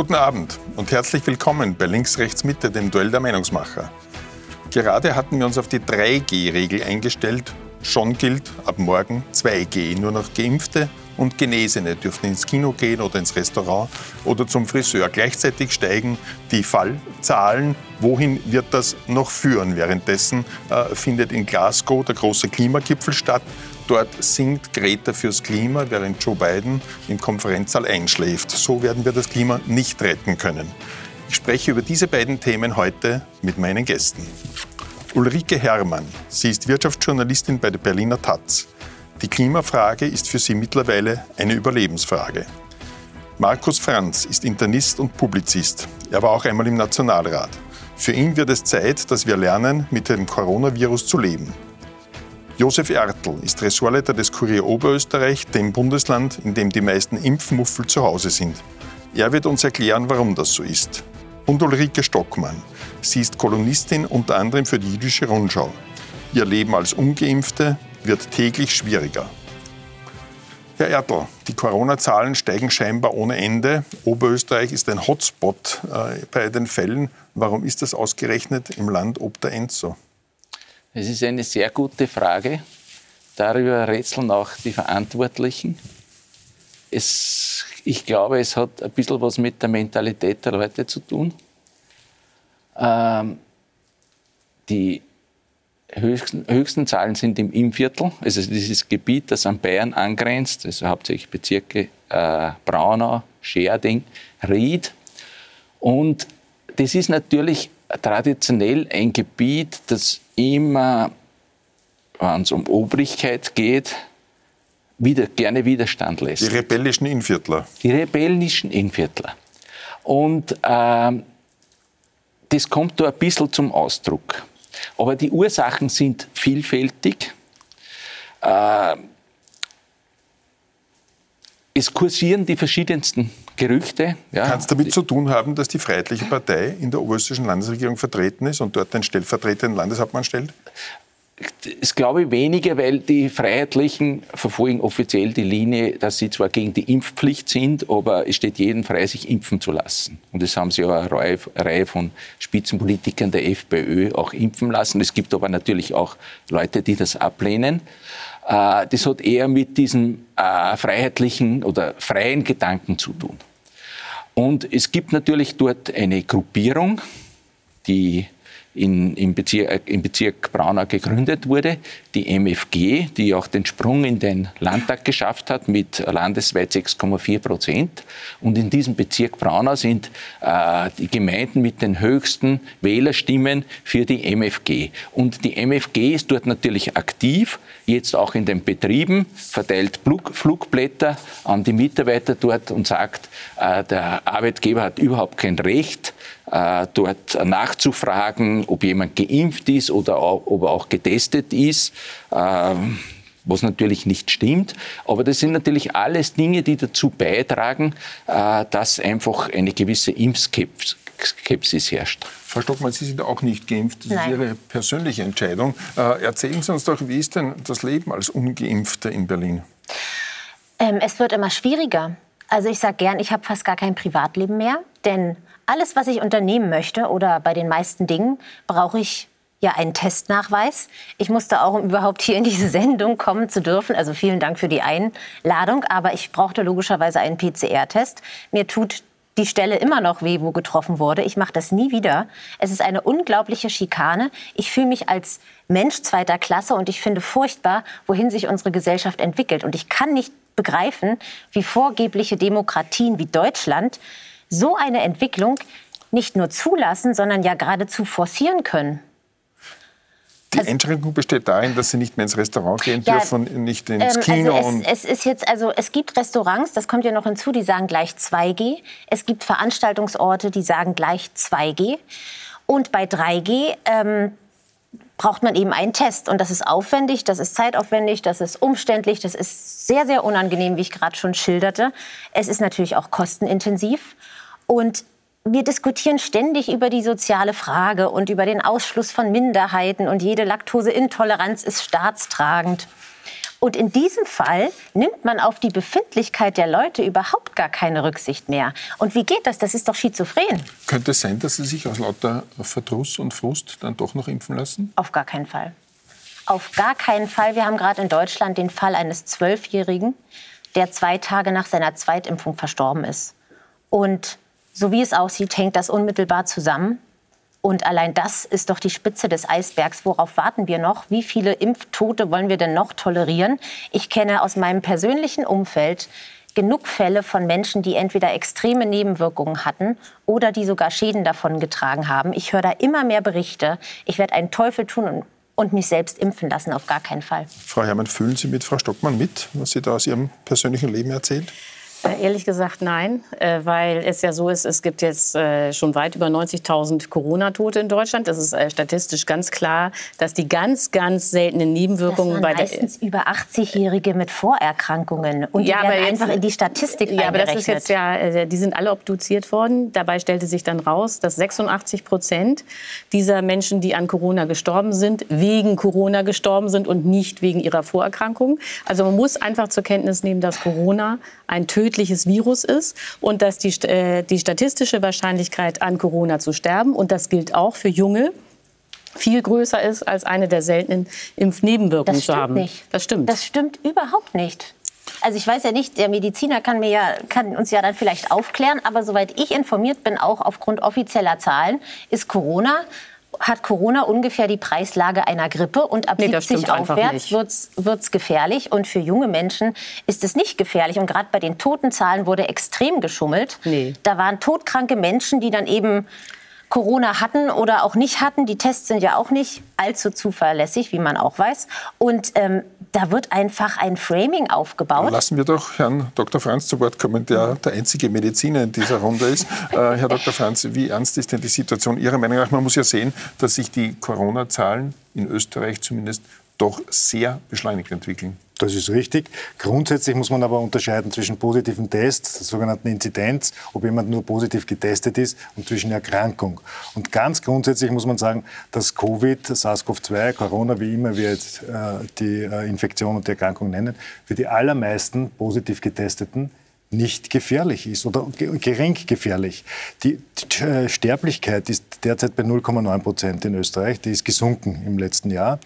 Guten Abend und herzlich willkommen bei Links, Rechts, Mitte, dem Duell der Meinungsmacher. Gerade hatten wir uns auf die 3G-Regel eingestellt. Schon gilt ab morgen 2G. Nur noch Geimpfte und Genesene dürfen ins Kino gehen oder ins Restaurant oder zum Friseur. Gleichzeitig steigen die Fallzahlen. Wohin wird das noch führen? Währenddessen äh, findet in Glasgow der große Klimagipfel statt. Dort singt Greta fürs Klima, während Joe Biden im Konferenzsaal einschläft. So werden wir das Klima nicht retten können. Ich spreche über diese beiden Themen heute mit meinen Gästen. Ulrike Herrmann. Sie ist Wirtschaftsjournalistin bei der Berliner Taz. Die Klimafrage ist für sie mittlerweile eine Überlebensfrage. Markus Franz ist Internist und Publizist. Er war auch einmal im Nationalrat. Für ihn wird es Zeit, dass wir lernen, mit dem Coronavirus zu leben. Josef Ertl ist Ressortleiter des Kurier Oberösterreich, dem Bundesland, in dem die meisten Impfmuffel zu Hause sind. Er wird uns erklären, warum das so ist. Und Ulrike Stockmann. Sie ist Kolonistin unter anderem für die Jüdische Rundschau. Ihr Leben als Ungeimpfte, wird täglich schwieriger. Herr Ertl, die Corona-Zahlen steigen scheinbar ohne Ende. Oberösterreich ist ein Hotspot äh, bei den Fällen. Warum ist das ausgerechnet im Land ob der Enzo? Es ist eine sehr gute Frage. Darüber rätseln auch die Verantwortlichen. Es, ich glaube, es hat ein bisschen was mit der Mentalität der Leute zu tun. Ähm, die höchsten, höchsten Zahlen sind im Innviertel, also dieses Gebiet, das an Bayern angrenzt, also hauptsächlich Bezirke äh, Braunau, Scherding, Ried. Und das ist natürlich traditionell ein Gebiet, das immer, wenn es um Obrigkeit geht, wieder, gerne Widerstand lässt. Die rebellischen Innviertler. Die rebellischen Innviertler. Und äh, das kommt da ein bisschen zum Ausdruck. Aber die Ursachen sind vielfältig. Äh, es kursieren die verschiedensten Gerüchte. Ja. Kann es damit zu tun haben, dass die Freiheitliche Partei in der oberösterreichischen Landesregierung vertreten ist und dort den stellvertretenden Landeshauptmann stellt? Das glaube ich weniger, weil die Freiheitlichen verfolgen offiziell die Linie, dass sie zwar gegen die Impfpflicht sind, aber es steht jedem frei, sich impfen zu lassen. Und das haben sie auch eine Reihe, Reihe von Spitzenpolitikern der FPÖ auch impfen lassen. Es gibt aber natürlich auch Leute, die das ablehnen. Äh, das hat eher mit diesem äh, freiheitlichen oder freien Gedanken zu tun. Und es gibt natürlich dort eine Gruppierung, die in, im, Bezirk, im Bezirk Braunau gegründet wurde, die MFG, die auch den Sprung in den Landtag geschafft hat mit landesweit 6,4 Prozent. Und in diesem Bezirk Braunau sind äh, die Gemeinden mit den höchsten Wählerstimmen für die MFG. Und die MFG ist dort natürlich aktiv, jetzt auch in den Betrieben, verteilt Flugblätter an die Mitarbeiter dort und sagt, äh, der Arbeitgeber hat überhaupt kein Recht, dort nachzufragen, ob jemand geimpft ist oder auch, ob er auch getestet ist. Ähm, was natürlich nicht stimmt. Aber das sind natürlich alles Dinge, die dazu beitragen, äh, dass einfach eine gewisse Impfskepsis herrscht. Frau Stockmann, Sie sind auch nicht geimpft. Das Nein. ist Ihre persönliche Entscheidung. Äh, erzählen Sie uns doch, wie ist denn das Leben als Ungeimpfter in Berlin? Ähm, es wird immer schwieriger. Also ich sage gern, ich habe fast gar kein Privatleben mehr, denn alles, was ich unternehmen möchte oder bei den meisten Dingen, brauche ich ja einen Testnachweis. Ich musste auch, um überhaupt hier in diese Sendung kommen zu dürfen, also vielen Dank für die Einladung, aber ich brauchte logischerweise einen PCR-Test. Mir tut die Stelle immer noch weh, wo getroffen wurde. Ich mache das nie wieder. Es ist eine unglaubliche Schikane. Ich fühle mich als Mensch zweiter Klasse und ich finde furchtbar, wohin sich unsere Gesellschaft entwickelt. Und ich kann nicht begreifen, wie vorgebliche Demokratien wie Deutschland so eine Entwicklung nicht nur zulassen, sondern ja geradezu forcieren können. Die also, Einschränkung besteht darin, dass Sie nicht mehr ins Restaurant gehen ja, dürfen, nicht ins ähm, Kino. Also es, es, ist jetzt, also es gibt Restaurants, das kommt ja noch hinzu, die sagen gleich 2G. Es gibt Veranstaltungsorte, die sagen gleich 2G. Und bei 3G ähm, braucht man eben einen Test. Und das ist aufwendig, das ist zeitaufwendig, das ist umständlich, das ist sehr, sehr unangenehm, wie ich gerade schon schilderte. Es ist natürlich auch kostenintensiv. Und wir diskutieren ständig über die soziale Frage und über den Ausschluss von Minderheiten und jede Laktoseintoleranz ist staatstragend. Und in diesem Fall nimmt man auf die Befindlichkeit der Leute überhaupt gar keine Rücksicht mehr. Und wie geht das? Das ist doch schizophren. Könnte es sein, dass Sie sich aus lauter Verdruss und Frust dann doch noch impfen lassen? Auf gar keinen Fall. Auf gar keinen Fall. Wir haben gerade in Deutschland den Fall eines Zwölfjährigen, der zwei Tage nach seiner Zweitimpfung verstorben ist. Und so wie es aussieht, hängt das unmittelbar zusammen. Und allein das ist doch die Spitze des Eisbergs. Worauf warten wir noch? Wie viele Impftote wollen wir denn noch tolerieren? Ich kenne aus meinem persönlichen Umfeld genug Fälle von Menschen, die entweder extreme Nebenwirkungen hatten oder die sogar Schäden davon getragen haben. Ich höre da immer mehr Berichte. Ich werde einen Teufel tun und, und mich selbst impfen lassen, auf gar keinen Fall. Frau Herrmann, fühlen Sie mit Frau Stockmann mit, was sie da aus Ihrem persönlichen Leben erzählt? Äh, ehrlich gesagt nein, äh, weil es ja so ist, es gibt jetzt äh, schon weit über 90.000 Corona-Tote in Deutschland. Das ist statistisch ganz klar, dass die ganz, ganz seltenen Nebenwirkungen das waren bei meistens über 80-Jährige mit Vorerkrankungen und die ja, werden einfach in die Statistik Ja, aber das ist jetzt ja, die sind alle obduziert worden. Dabei stellte sich dann raus, dass 86 Prozent dieser Menschen, die an Corona gestorben sind, wegen Corona gestorben sind und nicht wegen ihrer Vorerkrankung. Also man muss einfach zur Kenntnis nehmen, dass Corona ein tödliches Virus ist und dass die, äh, die statistische Wahrscheinlichkeit an Corona zu sterben, und das gilt auch für Junge, viel größer ist, als eine der seltenen Impfnebenwirkungen zu haben. Nicht. Das stimmt. Das stimmt überhaupt nicht. Also ich weiß ja nicht, der Mediziner kann, mir ja, kann uns ja dann vielleicht aufklären, aber soweit ich informiert bin, auch aufgrund offizieller Zahlen, ist Corona hat Corona ungefähr die Preislage einer Grippe und ab nee, 70 aufwärts wird es gefährlich. Und für junge Menschen ist es nicht gefährlich. Und gerade bei den Totenzahlen wurde extrem geschummelt. Nee. Da waren todkranke Menschen, die dann eben Corona hatten oder auch nicht hatten. Die Tests sind ja auch nicht allzu zuverlässig, wie man auch weiß. Und ähm, da wird einfach ein Framing aufgebaut. Lassen wir doch Herrn Dr. Franz zu Wort kommen, der der einzige Mediziner in dieser Runde ist. Äh, Herr Dr. Franz, wie ernst ist denn die Situation Ihrer Meinung nach? Man muss ja sehen, dass sich die Corona-Zahlen in Österreich zumindest doch sehr beschleunigt entwickeln. Das ist richtig. Grundsätzlich muss man aber unterscheiden zwischen positiven Tests, der sogenannten Inzidenz, ob jemand nur positiv getestet ist, und zwischen Erkrankung. Und ganz grundsätzlich muss man sagen, dass Covid, SARS-CoV-2, Corona, wie immer wir jetzt äh, die äh, Infektion und die Erkrankung nennen, für die allermeisten positiv Getesteten nicht gefährlich ist oder gering gefährlich. Die äh, Sterblichkeit ist derzeit bei 0,9 Prozent in Österreich. Die ist gesunken im letzten Jahr.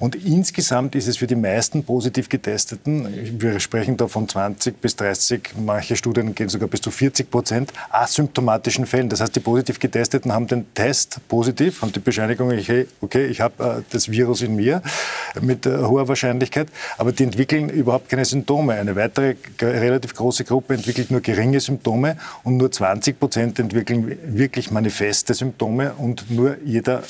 Und insgesamt ist es für die meisten positiv Getesteten, wir sprechen da von 20 bis 30, manche Studien gehen sogar bis zu 40 Prozent, asymptomatischen Fällen. Das heißt, die positiv Getesteten haben den Test positiv, haben die Bescheinigung, okay, ich habe äh, das Virus in mir mit äh, hoher Wahrscheinlichkeit, aber die entwickeln überhaupt keine Symptome. Eine weitere relativ große Gruppe Gruppe entwickelt nur geringe Symptome und nur 20 Prozent entwickeln wirklich manifeste Symptome und nur jeder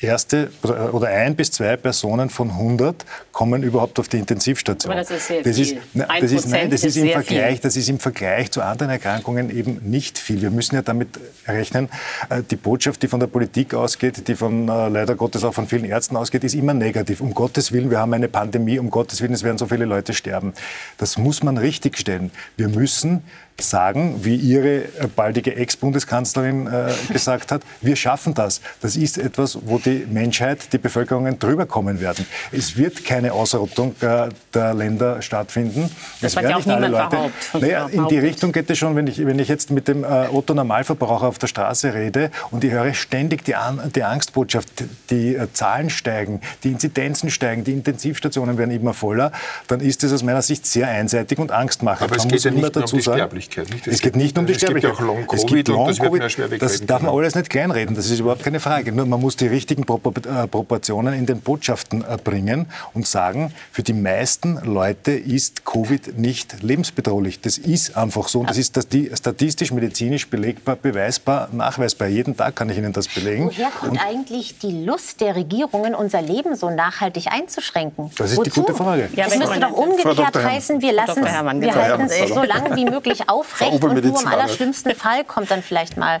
erste oder ein bis zwei Personen von 100 kommen überhaupt auf die Intensivstation. Aber das ist sehr das viel. Ist, das ist, nein, das ist, ist im Vergleich, viel. das ist im Vergleich zu anderen Erkrankungen eben nicht viel. Wir müssen ja damit rechnen, äh, die Botschaft, die von der Politik ausgeht, die von äh, leider Gottes auch von vielen Ärzten ausgeht, ist immer negativ. Um Gottes Willen, wir haben eine Pandemie, um Gottes Willen, es werden so viele Leute sterben. Das muss man richtigstellen. Wir müssen sagen, wie Ihre äh, baldige Ex-Bundeskanzlerin äh, gesagt hat, wir schaffen das. Das ist etwas, wo die Menschheit, die Bevölkerungen drüber kommen werden. Es wird keine Ausrottung äh, der Länder stattfinden. Das es werden ja nicht alle Leute. Naja, in die Richtung geht es schon, wenn ich, wenn ich jetzt mit dem äh, Otto Normalverbraucher auf der Straße rede und ich höre ständig die, An die Angstbotschaft, die äh, Zahlen steigen, die Inzidenzen steigen, die Intensivstationen werden immer voller, dann ist es aus meiner Sicht sehr einseitig und angstmachend. Aber es geht ja nicht dazu um die sagen, Sterblichkeit. Nicht? Es, es geht nicht um die Sterblichkeit. Es gibt ja auch Long-Covid Long das, das darf man alles nicht kleinreden, das ist überhaupt keine Frage. Nur man muss die richtigen äh, Proportionen in den Botschaften äh, bringen und sagen, für die meisten Leute ist Covid nicht lebensbedrohlich. Das ist einfach so. Und das ist statistisch, medizinisch belegbar, beweisbar, nachweisbar. Jeden Tag kann ich Ihnen das belegen. Woher kommt und eigentlich die Lust der Regierungen, unser Leben so nachhaltig einzuschränken? Das ist Wozu? die gute Frage. Ja, das müsste doch umgekehrt heißen, wir lassen wir halten es so lange wie möglich aufrecht und nur im allerschlimmsten Fall kommt dann vielleicht mal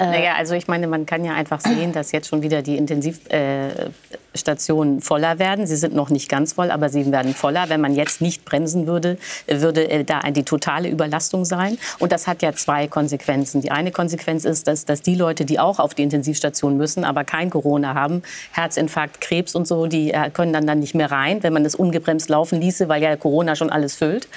naja, also ich meine, man kann ja einfach sehen, dass jetzt schon wieder die Intensivstationen voller werden. Sie sind noch nicht ganz voll, aber sie werden voller. Wenn man jetzt nicht bremsen würde, würde da die totale Überlastung sein. Und das hat ja zwei Konsequenzen. Die eine Konsequenz ist, dass, dass die Leute, die auch auf die Intensivstation müssen, aber kein Corona haben, Herzinfarkt, Krebs und so, die äh, können dann, dann nicht mehr rein, wenn man das ungebremst laufen ließe, weil ja Corona schon alles füllt.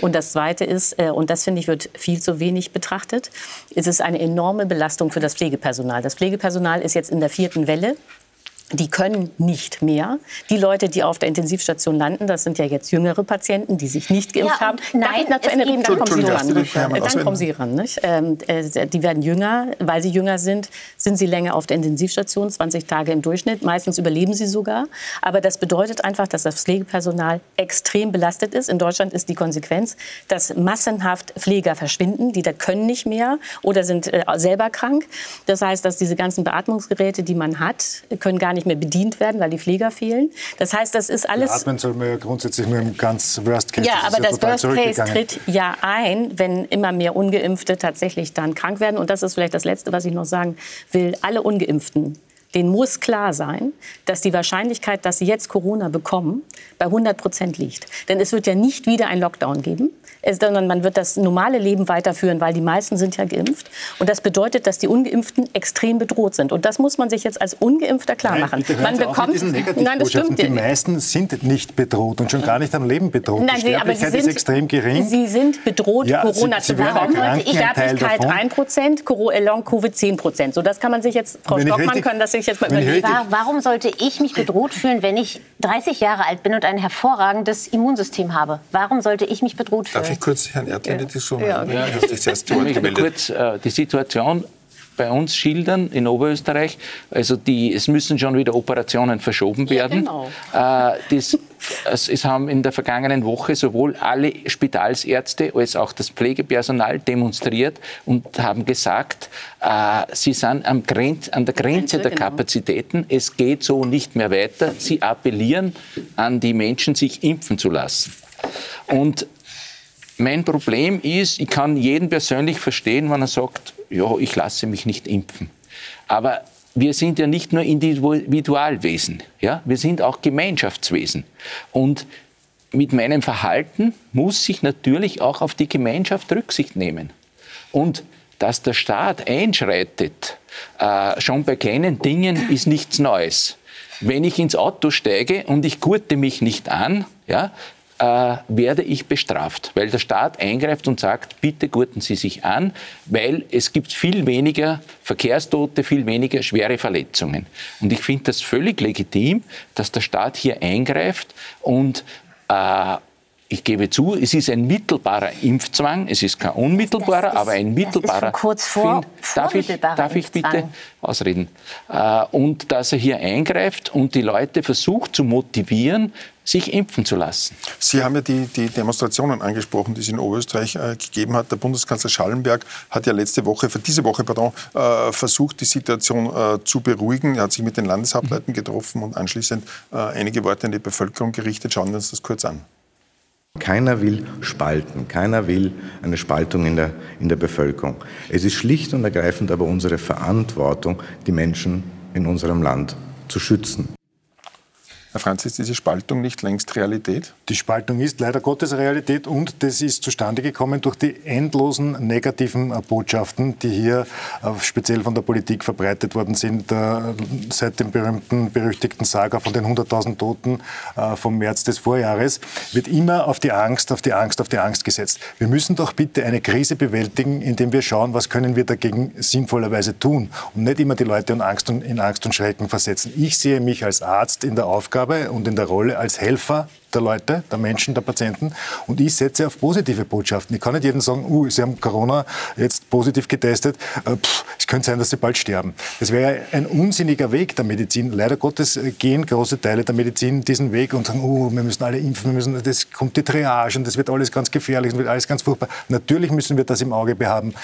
Und das Zweite ist, äh, und das finde ich wird viel zu wenig betrachtet, ist es eine enorme Belastung für das Pflegepersonal. Das Pflegepersonal ist jetzt in der vierten Welle die können nicht mehr. Die Leute, die auf der Intensivstation landen, das sind ja jetzt jüngere Patienten, die sich nicht geimpft Ja, haben. und Darf nein, ich zu Ende reden? Dann kommen Sie ran. Dann kommen Sie ran. Nicht? Ähm, äh, die werden jünger. Weil sie jünger sind, sind sie länger auf der Intensivstation, 20 Tage im Durchschnitt. Meistens überleben sie sogar. Aber das bedeutet einfach, dass das Pflegepersonal extrem belastet ist. In Deutschland ist die Konsequenz, dass massenhaft Pfleger verschwinden. Die da können nicht mehr oder sind äh, selber krank. Das heißt, dass diese ganzen Beatmungsgeräte, die man hat, können gar nicht mehr bedient werden, weil die Pfleger fehlen. Das heißt, das ist alles Atmen soll man ja grundsätzlich nur im ganz Worst Case. ja, ist aber das Worst Case tritt ja ein, wenn immer mehr Ungeimpfte tatsächlich dann krank werden. Und das ist vielleicht das Letzte, was ich noch sagen will. Alle Ungeimpften, denen muss klar sein, dass die Wahrscheinlichkeit, dass sie jetzt Corona bekommen, bei 100 Prozent liegt. Denn es wird ja nicht wieder einen Lockdown geben, sondern man wird das normale Leben weiterführen, weil die meisten sind ja geimpft. Und das bedeutet, dass die Ungeimpften extrem bedroht sind. Und das muss man sich jetzt als Ungeimpfter klar Nein, machen. hören Man bekommt, nein, das stimmt Die meisten sind nicht bedroht und schon gar nicht am Leben bedroht. Nein, die Sie, aber Sie Sterblichkeit sind, ist extrem gering. Sie sind bedroht, Ja, Corona Sie- Sie zu bekommen. Sterblichkeit davon. 1 Prozent, Long-Covid 10 Prozent. So, das kann man sich jetzt, Frau Stockmann, richtig- können das sich jetzt mal überlegen. Warum sollte ich mich bedroht fühlen, wenn ich 30 Jahre alt bin und ein hervorragendes Immunsystem habe? Warum sollte ich mich bedroht fühlen? Darf ich kurz Herrn Erdl in die Diskussion Ja? Ja, Wort möchte gemeldet. kurz äh, die Situation bei uns schildern in Oberösterreich. Also die, es müssen schon wieder Operationen verschoben werden. genau. Äh, das, es, es haben in der vergangenen Woche sowohl alle Spitalsärzte als auch das Pflegepersonal demonstriert und haben gesagt, äh, sie sind am Grenz, an der Grenze der genau. Kapazitäten. Es geht so nicht mehr weiter. Sie appellieren an die Menschen, sich impfen zu lassen. Und mein Problem ist, ich kann jeden persönlich verstehen, wenn er sagt, ja, ich lasse mich nicht impfen. Aber wir sind ja nicht nur Individualwesen, ja? wir sind auch Gemeinschaftswesen. Und mit meinem Verhalten muss ich natürlich auch auf die Gemeinschaft Rücksicht nehmen. Und dass der Staat einschreitet, äh, schon bei kleinen Dingen, ist nichts Neues. Wenn ich ins Auto steige und ich gurte mich nicht an, ja, äh, werde ich bestraft, weil der Staat eingreift und sagt, bitte gurten Sie sich an, weil es gibt viel weniger Verkehrstote, viel weniger schwere Verletzungen. Und ich finde das völlig legitim, dass der Staat hier eingreift und äh, ich gebe zu, es ist ein mittelbarer Impfzwang. Es ist kein unmittelbarer, ist- aber ein das ist mittelbarer. kurz vor- Find- darf ich, darf ich bitte ausreden? Äh, und dass er hier eingreift und die Leute versucht zu motivieren, sich impfen zu lassen. Sie haben ja die, die Demonstrationen angesprochen, die es in Oberösterreich äh, gegeben hat. Der Bundeskanzler Schallenberg hat ja letzte Woche, für diese Woche, pardon, äh, versucht, die Situation äh, zu beruhigen. Er hat sich mit den Landeshauptleuten getroffen und anschließend äh, einige Worte an die Bevölkerung gerichtet. Schauen wir uns das kurz an. Keiner will spalten, keiner will eine Spaltung in der, in der Bevölkerung. Es ist schlicht und ergreifend aber unsere Verantwortung, die Menschen in unserem Land zu schützen. Herr Franz, ist diese Spaltung nicht längst Realität? Die Spaltung ist leider Gottes Realität und das ist zustande gekommen durch die endlosen negativen Botschaften, die hier äh, speziell von der Politik verbreitet worden sind, äh, seit dem berühmten, berüchtigten Saga von den 100.000 Toten äh, vom März des Vorjahres, wird immer auf die Angst, auf die Angst, auf die Angst gesetzt. Wir müssen doch bitte eine Krise bewältigen, indem wir schauen, was können wir dagegen sinnvollerweise tun und nicht immer die Leute in Angst und, in Angst und Schrecken versetzen. Ich sehe mich als Arzt in der Aufgabe und in der Rolle als Helfer der Leute, der Menschen, der Patienten. Und ich setze auf positive Botschaften. Ich kann nicht jedem sagen, uh, Sie haben Corona jetzt positiv getestet. Äh, pff, es könnte sein, dass Sie bald sterben. Das wäre ein unsinniger Weg der Medizin. Leider Gottes äh, gehen große Teile der Medizin diesen Weg und sagen, uh, wir müssen alle impfen, wir müssen, das kommt die Triage und das wird alles ganz gefährlich und wird alles ganz furchtbar. Natürlich müssen wir das im Auge behaben,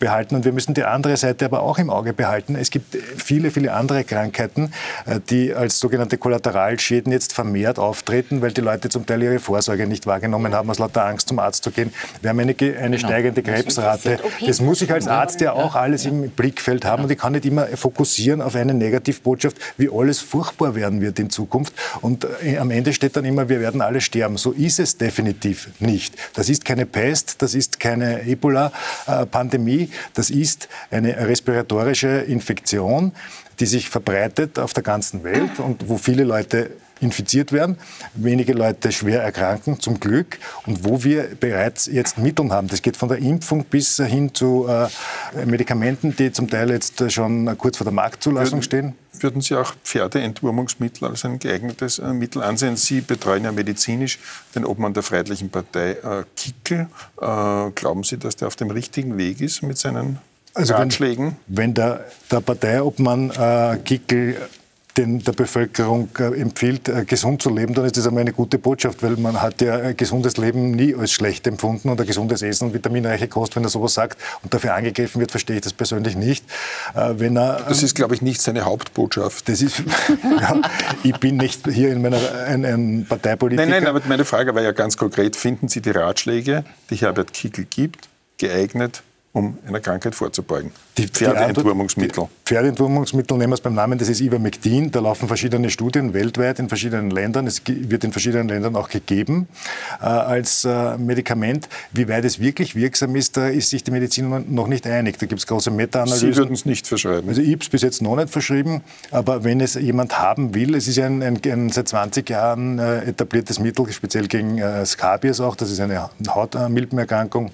behalten und wir müssen die andere Seite aber auch im Auge behalten. Es gibt viele, viele andere Krankheiten, äh, die als sogenannte Kollateralschäden jetzt vermehrt auftreten, weil die Leute Leute zum Teil ihre Vorsorge nicht wahrgenommen haben, aus lauter Angst zum Arzt zu gehen. Wir haben eine, eine genau. steigende Krebsrate. Das muss ich als Arzt ja auch alles im Blickfeld haben und ich kann nicht immer fokussieren auf eine Negativbotschaft, wie alles furchtbar werden wird in Zukunft. Und äh, am Ende steht dann immer, wir werden alle sterben. So ist es definitiv nicht. Das ist keine Pest, das ist keine Ebola-Pandemie, das ist eine respiratorische Infektion, die sich verbreitet auf der ganzen Welt und wo viele Leute infiziert werden, wenige Leute schwer erkranken, zum Glück, und wo wir bereits jetzt Mittel haben. Das geht von der Impfung bis hin zu äh, Medikamenten, die zum Teil jetzt schon kurz vor der Marktzulassung würden, stehen. Würden Sie auch Pferdeentwurmungsmittel als ein geeignetes äh, Mittel ansehen? Sie betreuen ja medizinisch den Obmann der Freiheitlichen Partei äh, Kickel. Glauben Sie, dass der auf dem richtigen Weg ist mit seinen also Ratschlägen? Wenn, wenn der, der Parteiobmann äh, Kickel den der Bevölkerung äh, empfiehlt, äh, gesund zu leben, dann ist das einmal eine gute Botschaft, weil man hat ja ein gesundes Leben nie als schlecht empfunden und ein gesundes Essen, vitaminreiche Kost, wenn er sowas sagt und dafür angegriffen wird, verstehe ich das persönlich nicht. Äh, wenn er, das ist, glaube ich, nicht seine Hauptbotschaft. Das ist, ja, ich bin nicht hier in meiner ein, ein Parteipolitiker. Nein, nein, aber meine Frage war ja ganz konkret, finden Sie die Ratschläge, die Herbert Kickl gibt, geeignet, um einer Krankheit vorzubeugen. Die Pferdeentwurmungsmittel. Pferdeentwurmungsmittel nehmen wir es beim Namen, das ist Ivermectin. Da laufen verschiedene Studien weltweit in verschiedenen Ländern. Es wird in verschiedenen Ländern auch gegeben äh, als äh, Medikament. Wie weit es wirklich wirksam ist, da ist sich die Medizin noch nicht einig. Da gibt es große Meta-Analysen. Sie würden es nicht verschreiben? Also ich habe es bis jetzt noch nicht verschrieben. Aber wenn es jemand haben will, es ist ein, ein, ein seit 20 Jahren äh, etabliertes Mittel, speziell gegen äh, Skabies auch. Das ist eine Hautmilbenerkrankung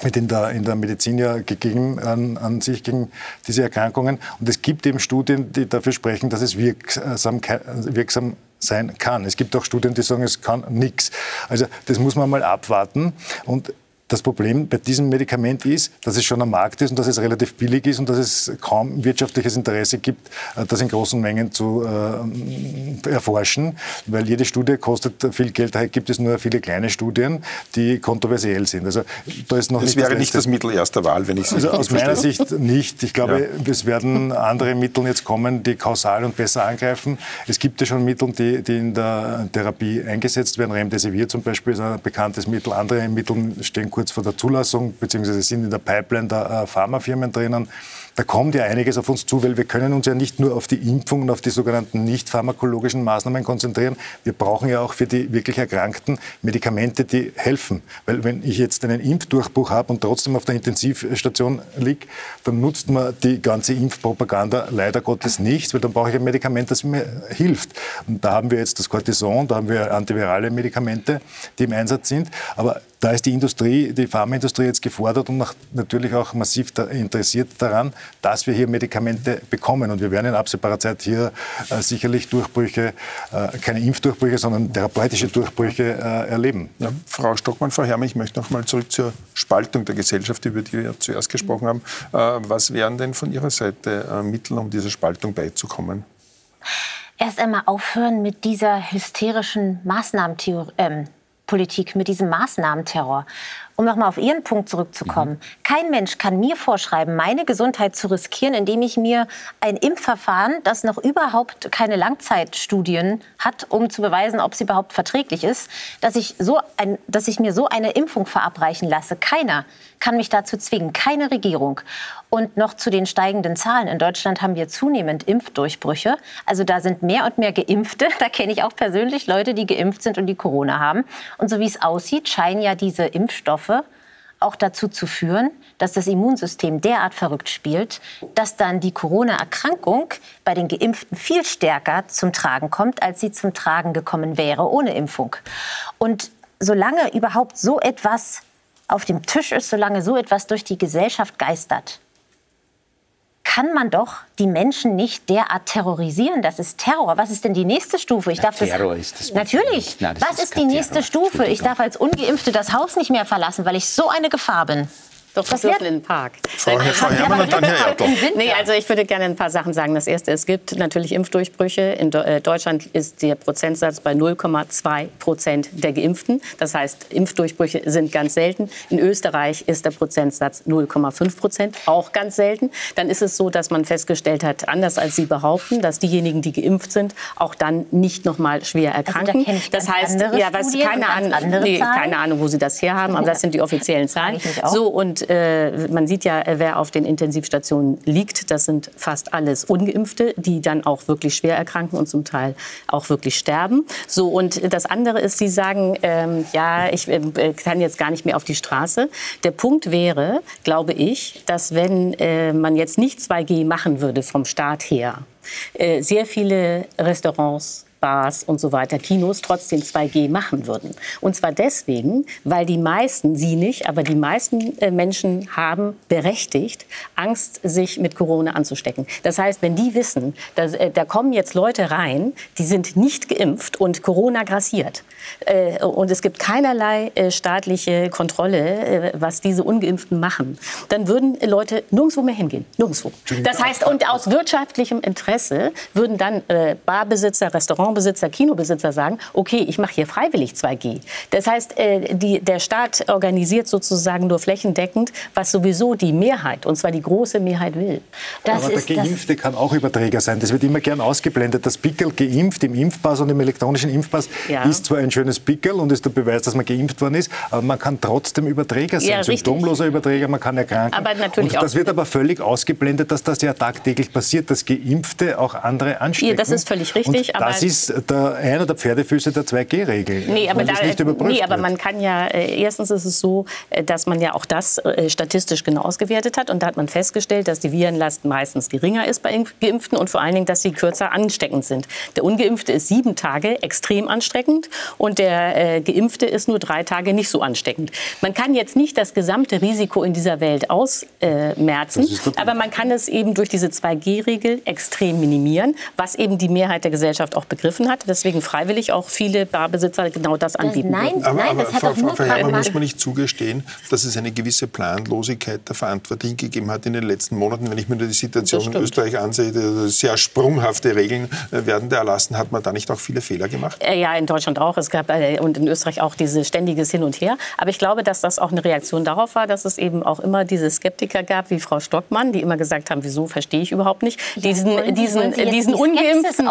wird in der, in der Medizin ja gegeben an, an sich gegen diese Erkrankungen. Und es gibt eben Studien, die dafür sprechen, dass es wirksam, wirksam sein kann. Es gibt auch Studien, die sagen, es kann nichts. Also das muss man mal abwarten. Und das Problem bei diesem Medikament ist, dass es schon am Markt ist und dass es relativ billig ist und dass es kaum wirtschaftliches Interesse gibt, äh, das in großen Mengen zu äh, erforschen, weil jede Studie kostet viel Geld. Daher gibt es nur viele kleine Studien, die kontroversiell sind. Also da ist noch das nicht wäre das nicht das Mittel erster Wahl, wenn ich Sie Also aus meiner Sicht nicht. Ich glaube, ja. es werden andere Mittel jetzt kommen, die kausal und besser angreifen. Es gibt ja schon Mittel, die, die in der Therapie eingesetzt werden. Remdesivir zum Beispiel ist ein bekanntes Mittel. Andere Mittel stehen kurz vor der Zulassung, beziehungsweise sind in der Pipeline der äh, Pharmafirmen drinnen. Da kommt ja einiges auf uns zu, weil wir können uns ja nicht nur auf die Impfung und auf die sogenannten nicht pharmakologischen Maßnahmen konzentrieren. Wir brauchen ja auch für die wirklich Erkrankten Medikamente, die helfen. Weil wenn ich jetzt einen Impfdurchbruch habe und trotzdem auf der Intensivstation liege, dann nutzt man die ganze Impfpropaganda leider Gottes nichts, weil dann brauche ich ein Medikament, das mir hilft. Und da haben wir jetzt das Cortison, da haben wir antivirale Medikamente, die im Einsatz sind. Aber da ist die Industrie, die Pharmaindustrie jetzt gefordert und natürlich auch massiv interessiert daran, dass wir hier Medikamente bekommen. Und wir werden in absehbarer Zeit hier äh, sicherlich Durchbrüche, äh, keine Impfdurchbrüche, sondern therapeutische Durchbrüche äh, erleben. Ja, Frau Stockmann, Frau Herrmann, ich möchte noch mal zurück zur Spaltung der Gesellschaft, über die wir zuerst gesprochen haben. Äh, was wären denn von Ihrer Seite äh, Mittel, um dieser Spaltung beizukommen? Erst einmal aufhören mit dieser hysterischen Maßnahmentheorie. Ähm Politik, mit diesem Maßnahmenterror. Um nochmal auf Ihren Punkt zurückzukommen. Mhm. Kein Mensch kann mir vorschreiben, meine Gesundheit zu riskieren, indem ich mir ein Impfverfahren, das noch überhaupt keine Langzeitstudien hat, um zu beweisen, ob sie überhaupt verträglich ist, dass ich, so ein, dass ich mir so eine Impfung verabreichen lasse. Keiner kann mich dazu zwingen, keine Regierung. Und noch zu den steigenden Zahlen. In Deutschland haben wir zunehmend Impfdurchbrüche. Also da sind mehr und mehr Geimpfte. Da kenne ich auch persönlich Leute, die geimpft sind und die Corona haben. Und so wie es aussieht, scheinen ja diese Impfstoffe auch dazu zu führen, dass das Immunsystem derart verrückt spielt, dass dann die Corona-Erkrankung bei den Geimpften viel stärker zum Tragen kommt, als sie zum Tragen gekommen wäre ohne Impfung. Und solange überhaupt so etwas auf dem Tisch ist, solange so etwas durch die Gesellschaft geistert, kann man doch die Menschen nicht derart terrorisieren. Das ist Terror. Was ist denn die nächste Stufe? Ich darf Terror das, ist das. Natürlich. Nein, das Was ist, ist die nächste Terror. Stufe? Ich darf als Ungeimpfte das Haus nicht mehr verlassen, weil ich so eine Gefahr bin. Doch, das dürfen in den Park. Frau, Herrmann und dann Herr Erdl. Nee, also ich würde gerne ein paar Sachen sagen. Das erste, es gibt natürlich Impfdurchbrüche. In äh, Deutschland ist der Prozentsatz bei 0,2 Prozent der Geimpften. Das heißt, Impfdurchbrüche sind ganz selten. In Österreich ist der Prozentsatz 0,5 Prozent, auch ganz selten. Dann ist es so, dass man festgestellt hat, anders als Sie behaupten, dass diejenigen, die geimpft sind, auch dann nicht noch mal schwer erkranken. Also da das heißt, ja, was, keine, Ahnung, nee, keine Ahnung, wo Sie das herhaben, aber das sind die offiziellen Zahlen. So und äh, man sieht ja, wer auf den Intensivstationen liegt. Das sind fast alles Ungeimpfte, die dann auch wirklich schwer erkranken und zum Teil auch wirklich sterben. So und das andere ist, Sie sagen, ähm, ja, ich äh, kann jetzt gar nicht mehr auf die Straße. Der Punkt wäre, glaube ich, dass wenn äh, man jetzt nicht 2G machen würde vom Staat her, äh, sehr viele Restaurants, Bars und so weiter, Kinos trotzdem 2G machen würden. Und zwar deswegen, weil die meisten, sie nicht, aber die meisten äh, Menschen haben berechtigt Angst, sich mit Corona anzustecken. Das heißt, wenn die wissen, dass, äh, da kommen jetzt Leute rein, die sind nicht geimpft und Corona grassiert äh, und es gibt keinerlei staatliche Kontrolle, was diese Ungeimpften machen, dann würden Leute nirgendwo mehr hingehen. Nirgendwo. Das heißt, und aus wirtschaftlichem Interesse würden dann Barbesitzer, Restaurants Restaurantbesitzer, Kinobesitzer sagen, okay, ich mache hier freiwillig 2G. Das heißt, äh, die, der Staat organisiert sozusagen nur flächendeckend, was sowieso die Mehrheit, und zwar die große Mehrheit will. Das Aber der Geimpfte kann auch Überträger sein. Das wird immer gern ausgeblendet. Das Pickel geimpft im Impfpass und im elektronischen Impfpass ja. ist zwar ein schönes Pickel und ist der Beweis, dass man geimpft worden ist, aber man kann trotzdem Überträger sein. Ja, Symptomloser Überträger, man kann erkranken. Aber natürlich und das wird aber völlig ausgeblendet, dass das ja tagtäglich passiert, dass Geimpfte auch andere anstecken. Ja, das ist völlig richtig. Und das ist ist der, einer der Pferdefüße der 2G-Regel. Nee, aber, da, nee, aber man kann ja, äh, erstens ist es so, äh, dass man ja auch das äh, statistisch genau ausgewertet hat. Und da hat man festgestellt, dass die Virenlast meistens geringer ist bei Geimpften und vor allen Dingen, dass sie kürzer ansteckend sind. Der Ungeimpfte ist sieben Tage extrem ansteckend und der äh, Geimpfte ist nur drei Tage nicht so ansteckend. Man kann jetzt nicht das gesamte Risiko in dieser Welt ausmerzen, aber man kann es eben durch diese 2G-Regel extrem minimieren, was eben die Mehrheit der Gesellschaft auch begriffen begriffen hat. Deswegen freiwillig auch viele Barbesitzer genau das anbieten. Nein, aber, nein, aber das hat Frau, Frau Herrmann muss man nicht zugestehen, dass es eine gewisse Planlosigkeit der Verantwortlichen gegeben hat in den letzten Monaten. Wenn ich mir die Situation in Österreich ansehe, sehr sprunghafte Regeln äh, werden da erlassen, hat man da nicht auch viele Fehler gemacht? Äh, ja, in Deutschland auch. Es gab äh, und in Österreich auch dieses ständiges Hin und Her. Aber ich glaube, dass das auch eine Reaktion darauf war, dass es eben auch immer diese Skeptiker gab, wie Frau Stockmann, die immer gesagt haben, wieso verstehe ich überhaupt nicht diesen, ja, diesen, diesen ungeimpften,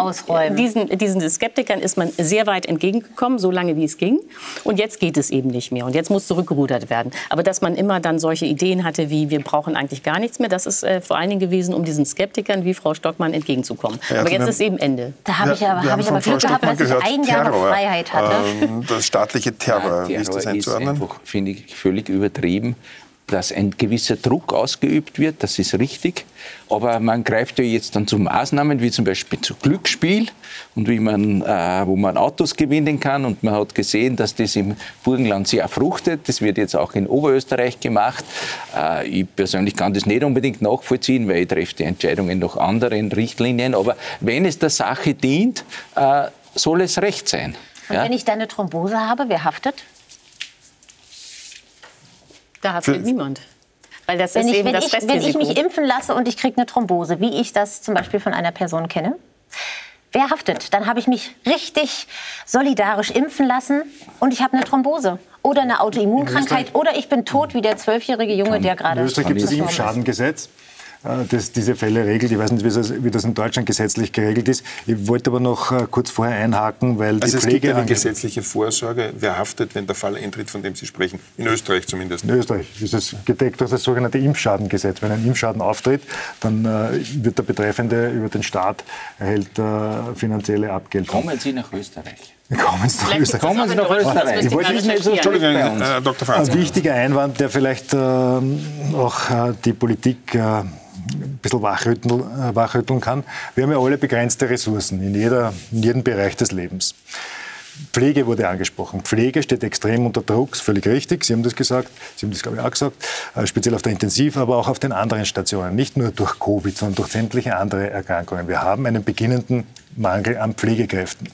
diesen, diesen diesen Skeptikern ist man sehr weit entgegengekommen, so lange wie es ging. Und jetzt geht es eben nicht mehr. Und jetzt muss zurückgerudert werden. Aber dass man immer dann solche Ideen hatte, wie wir brauchen eigentlich gar nichts mehr, das ist äh, vor allen Dingen gewesen, um diesen Skeptikern wie Frau Stockmann entgegenzukommen. Ja, aber jetzt ist eben Ende. Da habe ich aber, hab ich aber Glück gehabt, dass ich ein Jahr Terror, Freiheit hatte. Ähm, das staatliche Terror, ja, Terror wie ist das einzuordnen? finde ich, völlig übertrieben dass ein gewisser Druck ausgeübt wird, das ist richtig. Aber man greift ja jetzt dann zu Maßnahmen wie zum Beispiel zu Glücksspiel und wie man, äh, wo man Autos gewinnen kann. Und man hat gesehen, dass das im Burgenland sehr fruchtet. Das wird jetzt auch in Oberösterreich gemacht. Äh, ich persönlich kann das nicht unbedingt nachvollziehen, weil ich treffe die Entscheidungen nach anderen Richtlinien. Aber wenn es der Sache dient, äh, soll es recht sein. Und ja? wenn ich da eine Thrombose habe, wer haftet? Da haftet niemand. Weil das wenn ist ich, eben das ich, Wenn ich mich impfen lasse und ich kriege eine Thrombose, wie ich das zum Beispiel von einer Person kenne, wer haftet? Dann habe ich mich richtig solidarisch impfen lassen und ich habe eine Thrombose oder eine Autoimmunkrankheit oder ich bin tot wie der zwölfjährige Junge, der gerade. In Österreich gibt es das Impfschadengesetz. Äh, das diese Fälle regelt. Ich weiß nicht, wie das, wie das, in Deutschland gesetzlich geregelt ist. Ich wollte aber noch äh, kurz vorher einhaken, weil also die Pflege... Es gibt eine gesetzliche Vorsorge. Wer haftet, wenn der Fall eintritt, von dem Sie sprechen? In Österreich zumindest. In Österreich ist es gedeckt durch das sogenannte Impfschadengesetz. Wenn ein Impfschaden auftritt, dann äh, wird der Betreffende über den Staat erhält äh, finanzielle Abgeltung. Kommen Sie nach Österreich. Kommen Sie nach Österreich. Kommen Sie nach Österreich. Ich wollte nicht so Entschuldigung, äh, Dr. Franz. Ein wichtiger Einwand, der vielleicht äh, auch äh, die Politik ein bisschen wachrütteln, äh, wachrütteln kann. Wir haben ja alle begrenzte Ressourcen in, jeder, in jedem Bereich des Lebens. Pflege wurde angesprochen. Pflege steht extrem unter Druck, ist völlig richtig. Sie haben das gesagt, Sie haben das, glaube ich, auch gesagt, äh, speziell auf der Intensiv, aber auch auf den anderen Stationen. Nicht nur durch Covid, sondern durch sämtliche andere Erkrankungen. Wir haben einen beginnenden Mangel an Pflegekräften.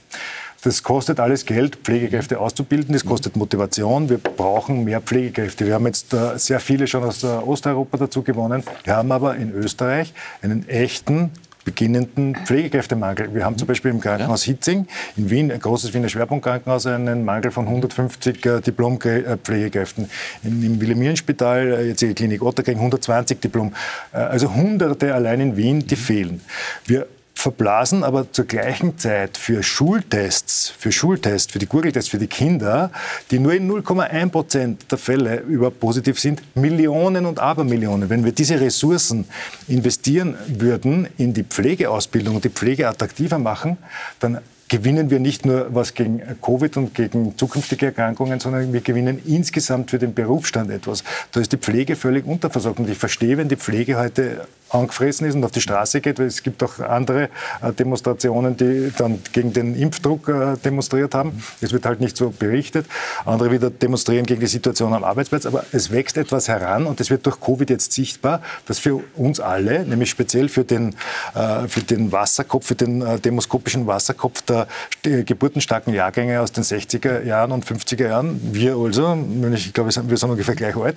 Das kostet alles Geld, Pflegekräfte auszubilden. Das kostet Motivation. Wir brauchen mehr Pflegekräfte. Wir haben jetzt äh, sehr viele schon aus Osteuropa dazu gewonnen. Wir haben aber in Österreich einen echten beginnenden Pflegekräftemangel. Wir haben zum Beispiel im Krankenhaus Hitzing in Wien, ein großes Wiener Schwerpunktkrankenhaus, einen Mangel von 150 äh, Diplompflegekräften. Im Wilhelminenspital, äh, jetzt die Klinik Otterkring, 120 Diplom. Äh, also Hunderte allein in Wien, die fehlen. Wir verblasen aber zur gleichen Zeit für Schultests, für Schultests, für die Gurgeltests für die Kinder, die nur in 0,1 Prozent der Fälle überhaupt positiv sind, Millionen und Abermillionen. Wenn wir diese Ressourcen investieren würden in die Pflegeausbildung und die Pflege attraktiver machen, dann gewinnen wir nicht nur was gegen Covid und gegen zukünftige Erkrankungen, sondern wir gewinnen insgesamt für den Berufsstand etwas. Da ist die Pflege völlig unterversorgt. Und ich verstehe, wenn die Pflege heute angefressen ist und auf die Straße geht, weil es gibt auch andere äh, Demonstrationen, die dann gegen den Impfdruck äh, demonstriert haben. Es wird halt nicht so berichtet. Andere wieder demonstrieren gegen die Situation am Arbeitsplatz. Aber es wächst etwas heran und es wird durch Covid jetzt sichtbar, dass für uns alle, nämlich speziell für den, äh, für den Wasserkopf, für den demoskopischen Wasserkopf der geburtenstarken Jahrgänge aus den 60er Jahren und 50er Jahren, wir also, ich glaube, wir sind ungefähr gleich alt,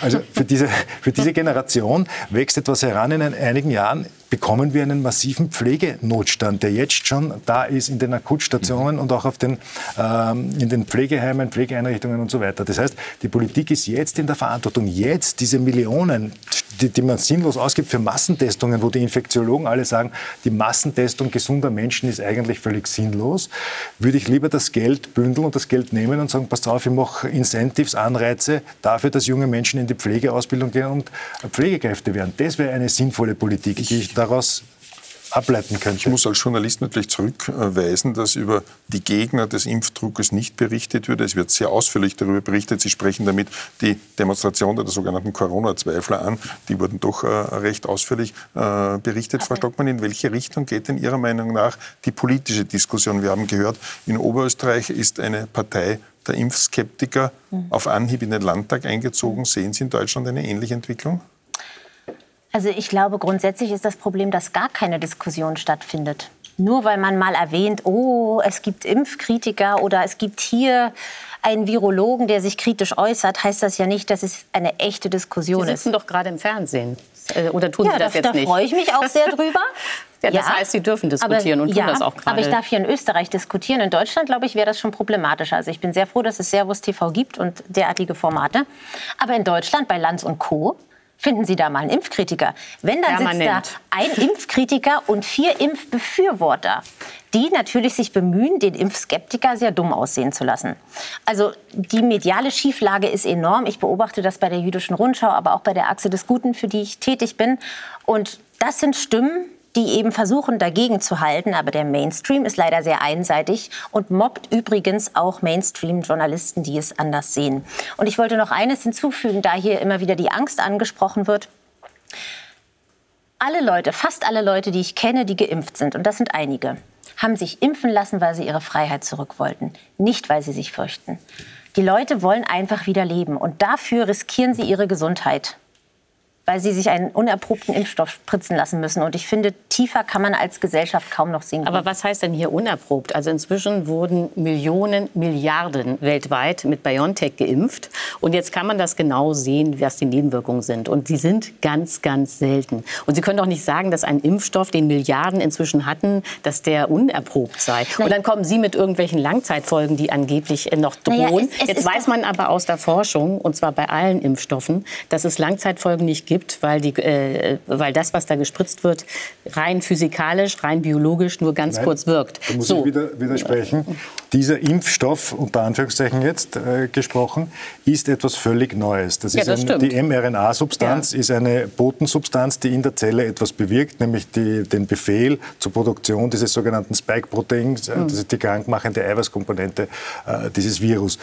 also für diese, für diese Generation wächst etwas heran in einigen Jahren bekommen wir einen massiven Pflegenotstand, der jetzt schon da ist in den Akutstationen mhm. und auch auf den, ähm, in den Pflegeheimen, Pflegeeinrichtungen und so weiter. Das heißt, die Politik ist jetzt in der Verantwortung, jetzt diese Millionen, die, die man sinnlos ausgibt für Massentestungen, wo die Infektiologen alle sagen, die Massentestung gesunder Menschen ist eigentlich völlig sinnlos, würde ich lieber das Geld bündeln und das Geld nehmen und sagen, pass auf, ich mache Incentives, Anreize dafür, dass junge Menschen in die Pflegeausbildung gehen und Pflegekräfte werden. Das wäre eine sinnvolle Politik, die ich daraus ableiten könnte. Ich muss als Journalist natürlich zurückweisen, dass über die Gegner des Impfdruckes nicht berichtet wird. Es wird sehr ausführlich darüber berichtet. Sie sprechen damit die Demonstration der sogenannten Corona-Zweifler an. Die wurden doch äh, recht ausführlich äh, berichtet. Okay. Frau Stockmann, in welche Richtung geht denn Ihrer Meinung nach die politische Diskussion? Wir haben gehört, in Oberösterreich ist eine Partei der Impfskeptiker mhm. auf Anhieb in den Landtag eingezogen. Sehen Sie in Deutschland eine ähnliche Entwicklung? Also ich glaube, grundsätzlich ist das Problem, dass gar keine Diskussion stattfindet. Nur weil man mal erwähnt, oh, es gibt Impfkritiker oder es gibt hier einen Virologen, der sich kritisch äußert, heißt das ja nicht, dass es eine echte Diskussion ist. Sie sitzen doch gerade im Fernsehen. Äh, oder tun ja, Sie das, das jetzt da nicht? Da freue ich mich auch sehr drüber. ja, das ja, heißt, Sie dürfen diskutieren aber, und tun ja, das auch gerade. Aber ich darf hier in Österreich diskutieren. In Deutschland, glaube ich, wäre das schon problematischer. Also ich bin sehr froh, dass es Servus TV gibt und derartige Formate. Aber in Deutschland bei Lanz und Co finden Sie da mal einen Impfkritiker. Wenn dann sitzt da ein Impfkritiker und vier Impfbefürworter, die natürlich sich bemühen, den Impfskeptiker sehr dumm aussehen zu lassen. Also die mediale Schieflage ist enorm. Ich beobachte das bei der Jüdischen Rundschau, aber auch bei der Achse des Guten, für die ich tätig bin. Und das sind Stimmen, die eben versuchen, dagegen zu halten. Aber der Mainstream ist leider sehr einseitig und mobbt übrigens auch Mainstream-Journalisten, die es anders sehen. Und ich wollte noch eines hinzufügen, da hier immer wieder die Angst angesprochen wird. Alle Leute, fast alle Leute, die ich kenne, die geimpft sind, und das sind einige, haben sich impfen lassen, weil sie ihre Freiheit zurück wollten, nicht weil sie sich fürchten. Die Leute wollen einfach wieder leben und dafür riskieren sie ihre Gesundheit weil sie sich einen unerprobten Impfstoff spritzen lassen müssen. Und ich finde, tiefer kann man als Gesellschaft kaum noch sinken. Aber was heißt denn hier unerprobt? Also inzwischen wurden Millionen, Milliarden weltweit mit BioNTech geimpft. Und jetzt kann man das genau sehen, was die Nebenwirkungen sind. Und die sind ganz, ganz selten. Und Sie können doch nicht sagen, dass ein Impfstoff, den Milliarden inzwischen hatten, dass der unerprobt sei. Nein. Und dann kommen Sie mit irgendwelchen Langzeitfolgen, die angeblich noch drohen. Naja, es, es jetzt weiß man aber aus der Forschung, und zwar bei allen Impfstoffen, dass es Langzeitfolgen nicht gibt gibt, weil, die, äh, weil das, was da gespritzt wird, rein physikalisch, rein biologisch nur ganz Nein, kurz wirkt. Da muss so. ich wieder widersprechen. Dieser Impfstoff, unter Anführungszeichen jetzt äh, gesprochen, ist etwas völlig Neues. Das ja, ist das ein, die mRNA-Substanz ja. ist eine Botensubstanz, die in der Zelle etwas bewirkt, nämlich die, den Befehl zur Produktion dieses sogenannten Spike-Proteins, mhm. das ist die krankmachende Eiweißkomponente äh, dieses Virus.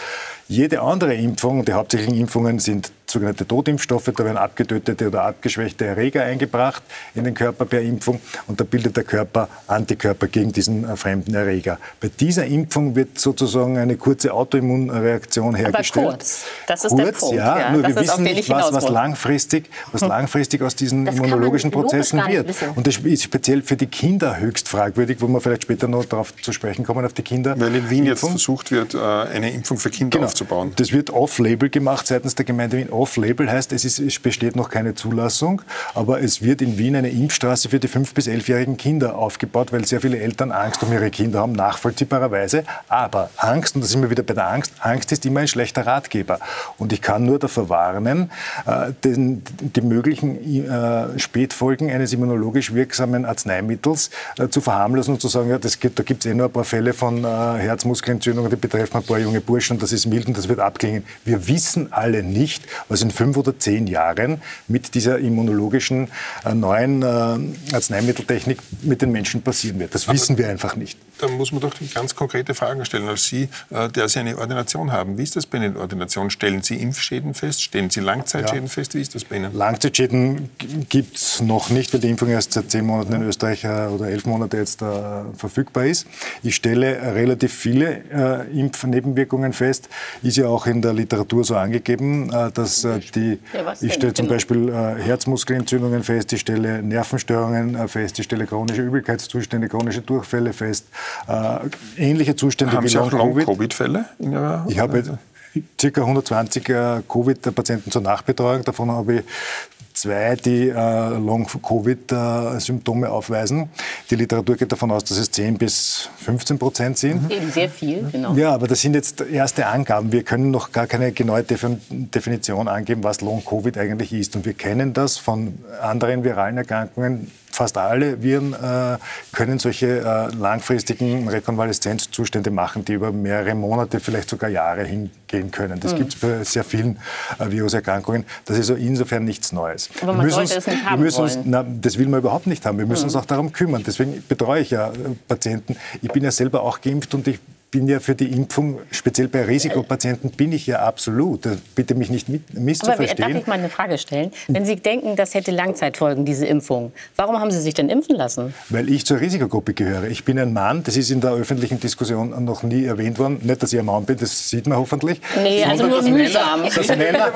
Jede andere Impfung, die hauptsächlichen Impfungen sind sogenannte Totimpfstoffe, da werden abgetötete oder abgeschwächte Erreger eingebracht in den Körper per Impfung und da bildet der Körper Antikörper gegen diesen äh, fremden Erreger. Bei dieser Impfung wird sozusagen eine kurze Autoimmunreaktion hergestellt. Aber kurz, das ist kurz, der Punkt. Ja, ja nur das wir wissen nicht, ich was, was, langfristig, was langfristig aus diesen Das immunologischen logisch Prozessen wird. wissen. Und das ist speziell für die Kinder höchst fragwürdig, wo wir vielleicht später noch darauf zu sprechen kommen, auf die Kinder. Weil in Wien jetzt versucht wird, äh, eine Impfung für Kinder Genau. aufzubauen. Das wird off-label gemacht seitens der Gemeinde Wien. Off-label heißt, es, ist, es besteht noch keine Zulassung, aber es wird in Wien eine Impfstraße für die 5- bis 11-jährigen Kinder aufgebaut, weil sehr viele Eltern Angst um ihre Kinder haben, nachvollziehbarerweise. Aber Angst, und da sind wir wieder bei der Angst, Angst ist immer ein schlechter Ratgeber. Und ich kann nur davor warnen, äh, den, die möglichen äh, Spätfolgen eines immunologisch wirksamen Arzneimittels äh, zu verharmlosen und zu sagen, ja, das gibt, da gibt es eh nur ein paar Fälle von äh, Herzmuskelentzündungen, die betreffen ein paar junge Burschen, das ist mild und das wird abklingen. Wir wissen alle nicht, was in fünf oder zehn Jahren mit dieser immunologischen äh, neuen äh, Arzneimitteltechnik mit den Menschen passieren wird. Das wissen wir einfach nicht. Da muss man doch ganz konkrete Fragen stellen. Als Sie, äh, der Sie eine Ordination haben, wie ist das bei Ihnen Ordination? Stellen Sie Impfschäden fest? Stellen Sie Langzeitschäden fest? Wie ist das bei Ihnen? Langzeitschäden gibt es noch nicht, weil die Impfung erst seit zehn Monaten in Österreich äh, oder elf Monate jetzt äh, verfügbar ist. Ich stelle relativ viele äh, Impfnebenwirkungen fest. Ist ja auch in der Literatur so angegeben, äh, dass äh, die, Ja, ich stelle zum Genau. Beispiel äh, Herzmuskelentzündungen fest, ich stelle Nervenstörungen äh, fest, ich stelle chronische Übelkeitszustände, chronische Durchfälle fest, ähnliche Zustände Haben wie Sie auch Long-Covid. Long-Covid-Fälle in Ihrer Ich habe ca. 120 äh, Covid-Patienten zur Nachbetreuung. Davon habe ich zwei, die äh, Long-Covid-Symptome aufweisen. Die Literatur geht davon aus, dass es 10 bis 15 Prozent sind. Eben sehr viel, genau. Ja, aber das sind jetzt erste Angaben. Wir können noch gar keine genaue Defin- Definition angeben, was Long-Covid eigentlich ist. Und wir kennen das von anderen viralen Erkrankungen. Fast alle Viren äh, können solche äh, langfristigen Rekonvaleszenzzustände machen, die über mehrere Monate, vielleicht sogar Jahre hingehen können. Das gibt es bei sehr vielen äh, Viruserkrankungen. Das ist also insofern nichts Neues. Aber man Wir müssen sollte es nicht haben müssen uns, wollen. na, das will man überhaupt nicht haben. Wir müssen uns auch darum kümmern. Deswegen betreue ich ja äh, Patienten. Ich bin ja selber auch geimpft und ich bin ja für die Impfung, speziell bei Risikopatienten, bin ich ja absolut. Äh, Bitte mich nicht mit, Aber wie- darf misszuverstehen. ich mal eine Frage stellen? Wenn Sie denken, das hätte Langzeitfolgen, diese Impfung, warum haben Sie sich denn impfen lassen? Weil ich zur Risikogruppe gehöre. Ich bin ein Mann, das ist in der öffentlichen Diskussion noch nie erwähnt worden. Nicht, dass ich ein Mann bin, das sieht man hoffentlich. Nee, also nur mühsam. Männer, dass Männer,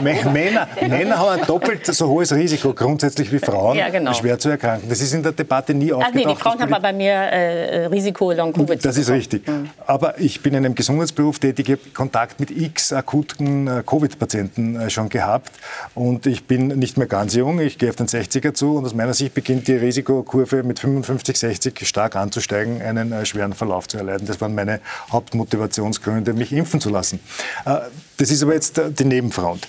Mä- Männer, Männer haben ein doppelt so hohes Risiko grundsätzlich wie Frauen, Ja, genau. schwer zu erkranken. Das ist in der Debatte nie Ach aufgetaucht. nee, die Frauen haben aber bei mir äh, Risiko Long-Covid. Das ist richtig. Aber ich bin in einem Gesundheitsberuf tätig, habe Kontakt mit x akuten äh, Covid-Patienten äh, schon gehabt und ich bin nicht mehr ganz jung, ich gehe auf den 60er zu und aus meiner Sicht beginnt die Risikokurve mit 55, 60 stark anzusteigen, einen äh, schweren Verlauf zu erleiden. Das waren meine Hauptmotivationsgründe, mich impfen zu lassen. Das ist aber jetzt die Nebenfront.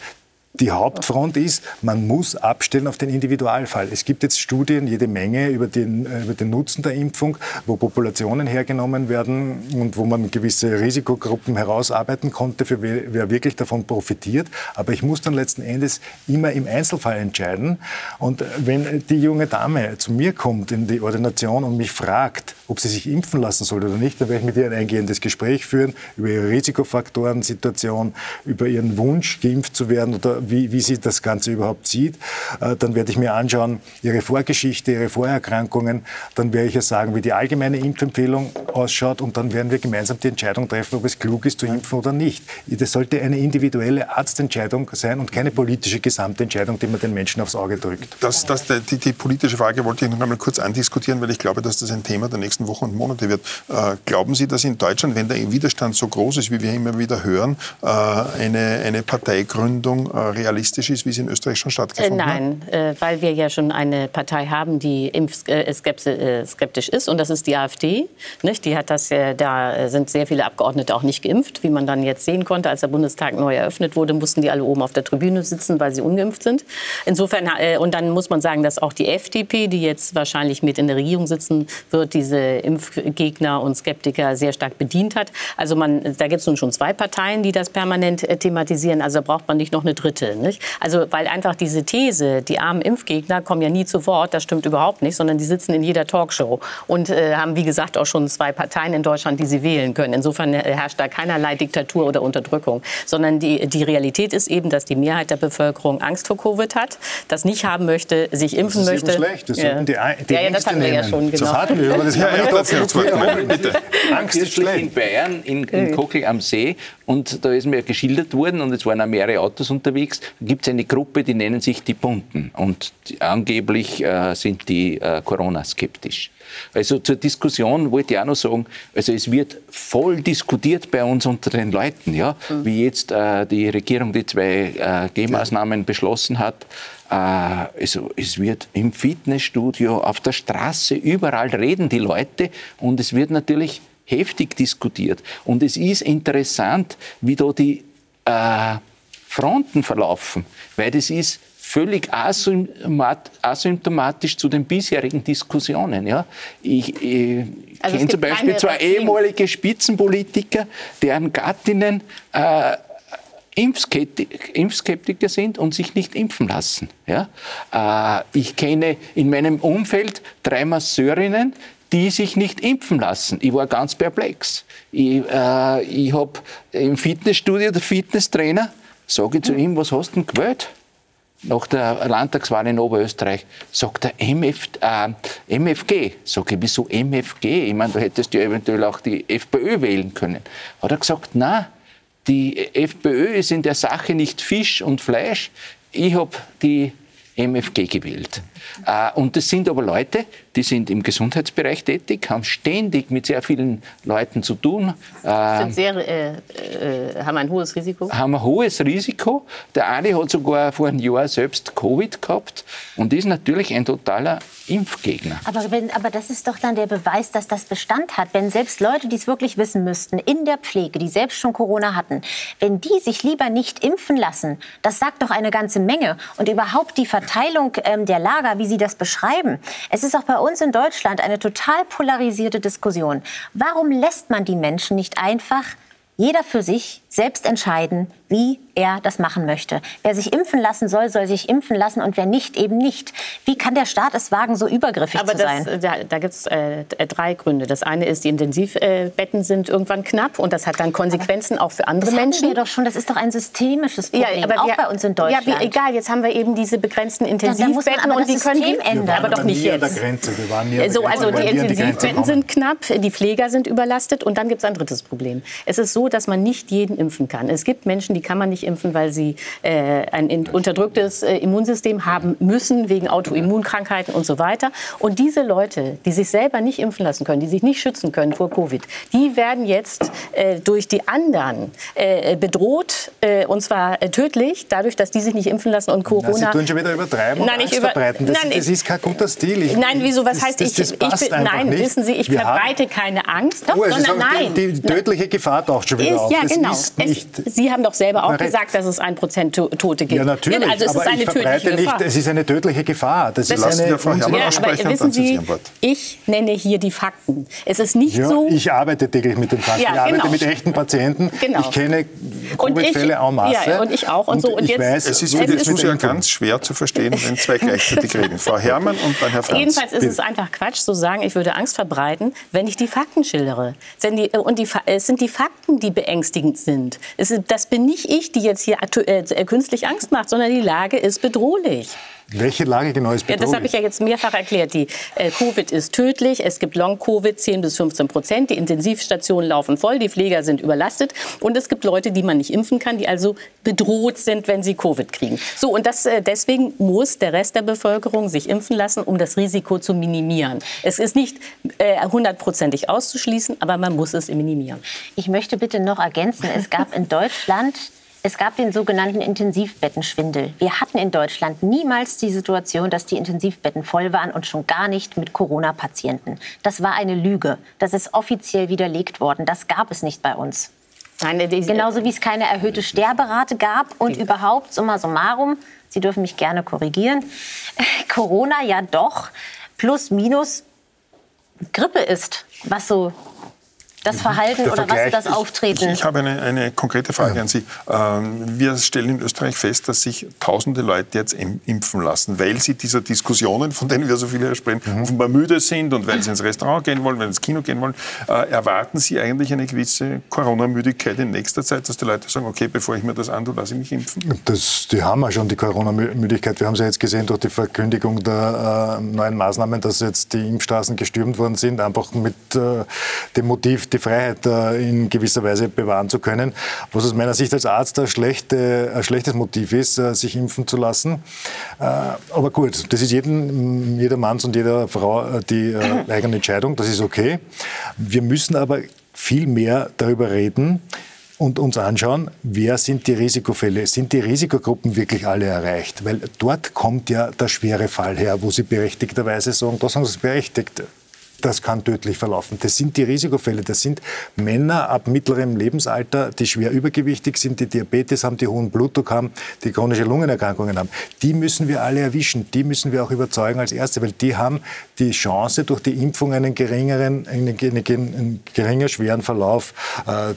Die Hauptfront ist, man muss abstellen auf den Individualfall. Es gibt jetzt Studien, jede Menge über den, äh, über den Nutzen der Impfung, wo Populationen hergenommen werden und wo man gewisse Risikogruppen herausarbeiten konnte, für wer, wer wirklich davon profitiert. Aber ich muss dann letzten Endes immer im Einzelfall entscheiden. Und äh, wenn die junge Dame zu mir kommt in die Ordination und mich fragt, ob sie sich impfen lassen soll oder nicht, dann werde ich mit ihr ein eingehendes Gespräch führen über ihre Risikofaktoren, Situation, über ihren Wunsch, geimpft zu werden oder wie, wie sie das Ganze überhaupt sieht. Äh, Dann werde ich mir anschauen, ihre Vorgeschichte, ihre Vorerkrankungen. Dann werde ich ihr sagen, wie die allgemeine Impfempfehlung ausschaut und dann werden wir gemeinsam die Entscheidung treffen, ob es klug ist zu impfen oder nicht. Das sollte eine individuelle Arztentscheidung sein und keine politische Gesamtentscheidung, die man den Menschen aufs Auge drückt. Das, das, die, die politische Frage wollte ich noch einmal kurz andiskutieren, weil ich glaube, dass das ein Thema der nächsten Wochen und Monate wird. Äh, glauben Sie, dass in Deutschland, wenn der Widerstand so groß ist, wie wir immer wieder hören, äh, eine, eine Parteigründung äh, realistisch ist, wie sie in Österreich schon Äh, stattgefunden hat? nein, äh, weil wir ja schon eine Partei haben, die impfskeptisch ist, und das ist die AfD. Nicht? Die hat das, äh, da äh, sind sehr viele Abgeordnete auch nicht geimpft, wie man dann jetzt sehen konnte, als der Bundestag neu eröffnet wurde, mussten die alle oben auf der Tribüne sitzen, weil sie ungeimpft sind. Insofern äh, und dann muss man sagen, dass auch die FDP, die jetzt wahrscheinlich mit in der Regierung sitzen wird, diese Impfgegner und Skeptiker sehr stark bedient hat. Also man, da gibt es nun schon zwei Parteien, die das permanent äh, thematisieren. Also braucht man nicht noch eine dritte. Nicht? Also weil einfach diese These, die armen Impfgegner kommen ja nie zu Wort, das stimmt überhaupt nicht, sondern die sitzen in jeder Talkshow und äh, haben, wie gesagt, auch schon zwei Parteien in Deutschland, die sie wählen können. Insofern äh, herrscht da keinerlei Diktatur oder Unterdrückung, sondern die, die Realität ist eben, dass die Mehrheit der Bevölkerung Angst vor Covid hat, das nicht haben möchte, sich impfen das ist möchte. schlecht. Das ja. die, die ja, ja, das haben wir ja schon, genau. Das hatten wir, aber das kann ja, trotzdem bitte. Angst ist schlecht. In Bayern, in, in Kochel am See, und da ist mir geschildert worden, und es waren auch mehrere Autos unterwegs, da gibt es eine Gruppe, die nennen sich die Bunten. Und die, angeblich äh, sind die äh, Corona-skeptisch. Also zur Diskussion wollte ich auch noch sagen, also es wird voll diskutiert bei uns unter den Leuten, ja, mhm. wie jetzt äh, die Regierung die zwei äh, G-Maßnahmen beschlossen hat. Äh, also es wird im Fitnessstudio, auf der Straße, überall reden die Leute und es wird natürlich heftig diskutiert. Und es ist interessant, wie da die äh, Fronten verlaufen, weil das ist völlig asymptomatisch zu den bisherigen Diskussionen. Ja. Ich, ich also kenne zum Beispiel zwei ehemalige Spitzenpolitiker, deren Gattinnen äh, Impfskeptiker sind und sich nicht impfen lassen. Ja. Äh, ich kenne in meinem Umfeld drei Masseurinnen, die sich nicht impfen lassen. Ich war ganz perplex. Ich, äh, ich habe im Fitnessstudio der Fitnesstrainer, sage ich zu ihm, was hast du denn gewählt? Nach der Landtagswahl in Oberösterreich sagt er MF, äh, MFG. Sag ich, wieso MFG? Ich meine, da hättest du ja eventuell auch die FPÖ wählen können. Hat er gesagt, na, die FPÖ ist in der Sache nicht Fisch und Fleisch. Ich habe die MFG gewählt. Äh, und das sind aber Leute, die sind im Gesundheitsbereich tätig, haben ständig mit sehr vielen Leuten zu tun. Sind sehr, äh, äh, haben ein hohes Risiko? Haben ein hohes Risiko. Der eine hat sogar vor einem Jahr selbst Covid gehabt und ist natürlich ein totaler Impfgegner. Aber, wenn, aber das ist doch dann der Beweis, dass das Bestand hat. Wenn selbst Leute, die es wirklich wissen müssten, in der Pflege, die selbst schon Corona hatten, wenn die sich lieber nicht impfen lassen, das sagt doch eine ganze Menge. Und überhaupt die Verteilung ähm, der Lager, wie Sie das beschreiben. Es ist auch bei uns in Deutschland eine total polarisierte Diskussion. Warum lässt man die Menschen nicht einfach jeder für sich selbst entscheiden, wie er das machen möchte. Wer sich impfen lassen soll, soll sich impfen lassen und wer nicht, eben nicht. Wie kann der Staat es wagen, so übergriffig Aber zu das, sein? Da, da gibt es äh, drei Gründe. Das eine ist, die Intensivbetten sind irgendwann knapp und das hat dann Konsequenzen aber auch für andere das Menschen. Wir doch schon, das ist doch ein systemisches Problem, ja, aber auch wir, bei uns in Deutschland. Ja, wie, egal, jetzt haben wir eben diese begrenzten Intensivbetten und die können die ändern. Aber doch nicht jetzt. Wir waren nie so, also die Intensivbetten sind knapp, die Pfleger sind überlastet und dann gibt es ein drittes Problem. Es ist so, dass man nicht jeden impfen kann. Es gibt Menschen, die kann man nicht impfen, weil sie äh, ein unterdrücktes äh, Immunsystem haben müssen wegen Autoimmunkrankheiten und so weiter. Und diese Leute, die sich selber nicht impfen lassen können, die sich nicht schützen können vor Covid, die werden jetzt äh, durch die anderen äh, bedroht äh, und zwar äh, tödlich, dadurch, dass die sich nicht impfen lassen und Corona. Na, Sie tun schon wieder übertreiben nein, und ich über, verbreiten. Das, nein, das ist kein guter Stil. Ich, nein, wieso? Was das, heißt das, das ich? ich nein, nicht. wissen Sie, ich Wir verbreite haben, keine Angst, oh, sondern nein. Die, die tödliche Gefahr taucht schon wieder ist, auf. Ja, genau. Es, Sie haben doch selber auch gesagt, dass es ein Prozent Tote gibt. Ja, natürlich. Also es aber ist eine tödliche nicht, Gefahr. Es ist eine tödliche Gefahr. Das, das ist eine, Frau Herrmann ja, aber wissen Sie, ich nenne hier die Fakten. Es ist nicht ja, so... Ich arbeite täglich mit den Fakten. Ja, ich arbeite genau. mit echten Patienten. Genau. Ich kenne Covid-Fälle en masse. Ja, und ich auch. Und, und so. Und jetzt, weiß, es ist für die Zuschauer ganz schwer zu verstehen, wenn zwei gleichzeitig reden. Frau Herrmann und dann Herr Franz. Jedenfalls ist es einfach Quatsch zu sagen, ich würde Angst verbreiten, wenn ich die Fakten schildere. Und die, es sind die Fakten, die beängstigend sind. Das bin nicht ich, die jetzt hier äh, künstlich Angst macht, sondern die Lage ist bedrohlich. Welche Lage genau ist bedrohlich? Ja, das habe ich ja jetzt mehrfach erklärt. Die äh, Covid ist tödlich. Es gibt Long-Covid, 10 bis 15 Prozent. Die Intensivstationen laufen voll. Die Pfleger sind überlastet. Und es gibt Leute, die man nicht impfen kann, die also bedroht sind, wenn sie Covid kriegen. So, und das, äh, deswegen muss der Rest der Bevölkerung sich impfen lassen, um das Risiko zu minimieren. Es ist nicht äh, hundertprozentig auszuschließen, aber man muss es minimieren. Ich möchte bitte noch ergänzen, es gab in Deutschland es gab den sogenannten Intensivbettenschwindel. Wir hatten in Deutschland niemals die Situation, dass die Intensivbetten voll waren und schon gar nicht mit Corona-Patienten. Das war eine Lüge. Das ist offiziell widerlegt worden. Das gab es nicht bei uns. Nein, Genauso wie es keine erhöhte Sterberate gab und überhaupt, summa summarum, Sie dürfen mich gerne korrigieren, Corona ja doch plus minus Grippe ist, was so das Verhalten Der oder was Vergleich- ist das Auftreten? Ich habe eine, eine konkrete Frage an Sie. Ähm, wir stellen in Österreich fest, dass sich tausende Leute jetzt im- impfen lassen, weil sie dieser Diskussionen, von denen wir so viele sprechen, Mhm. offenbar müde sind und weil sie ins Restaurant gehen wollen, weil sie ins Kino gehen wollen. Äh, erwarten Sie eigentlich eine gewisse Corona-Müdigkeit in nächster Zeit, dass die Leute sagen, okay, bevor ich mir das antue, lasse ich mich impfen? Das, die haben ja schon die Corona-Müdigkeit. Wir haben es ja jetzt gesehen durch die Verkündigung der äh, neuen Maßnahmen, dass jetzt die Impfstraßen gestürmt worden sind, einfach mit äh, dem Motiv, die Freiheit äh, in gewisser Weise bewahren zu können. Was aus meiner Sicht als Arzt ein, schlechte, ein schlechtes Motiv ist, äh, sich impfen zu lassen. Äh, aber gut, das ist jeden, jeder Manns und jeder Frau äh, die eigene Entscheidung. Das ist okay. Wir müssen aber viel mehr darüber reden, und uns anschauen, wer sind die Risikofälle? Sind die Risikogruppen wirklich alle erreicht? Weil dort kommt ja der schwere Fall her, wo Sie berechtigterweise sagen, da sagen Sie berechtigt. Das kann tödlich verlaufen. Das sind die Risikofälle. Das sind Männer ab mittlerem Lebensalter, die schwer übergewichtig sind, die Diabetes haben, die hohen Blutdruck haben, die chronische Lungenerkrankungen haben. Die müssen wir alle erwischen. Die müssen wir auch überzeugen als Erste, weil die haben die Chance, durch die Impfung einen geringeren, einen, einen, einen geringer schweren Verlauf äh,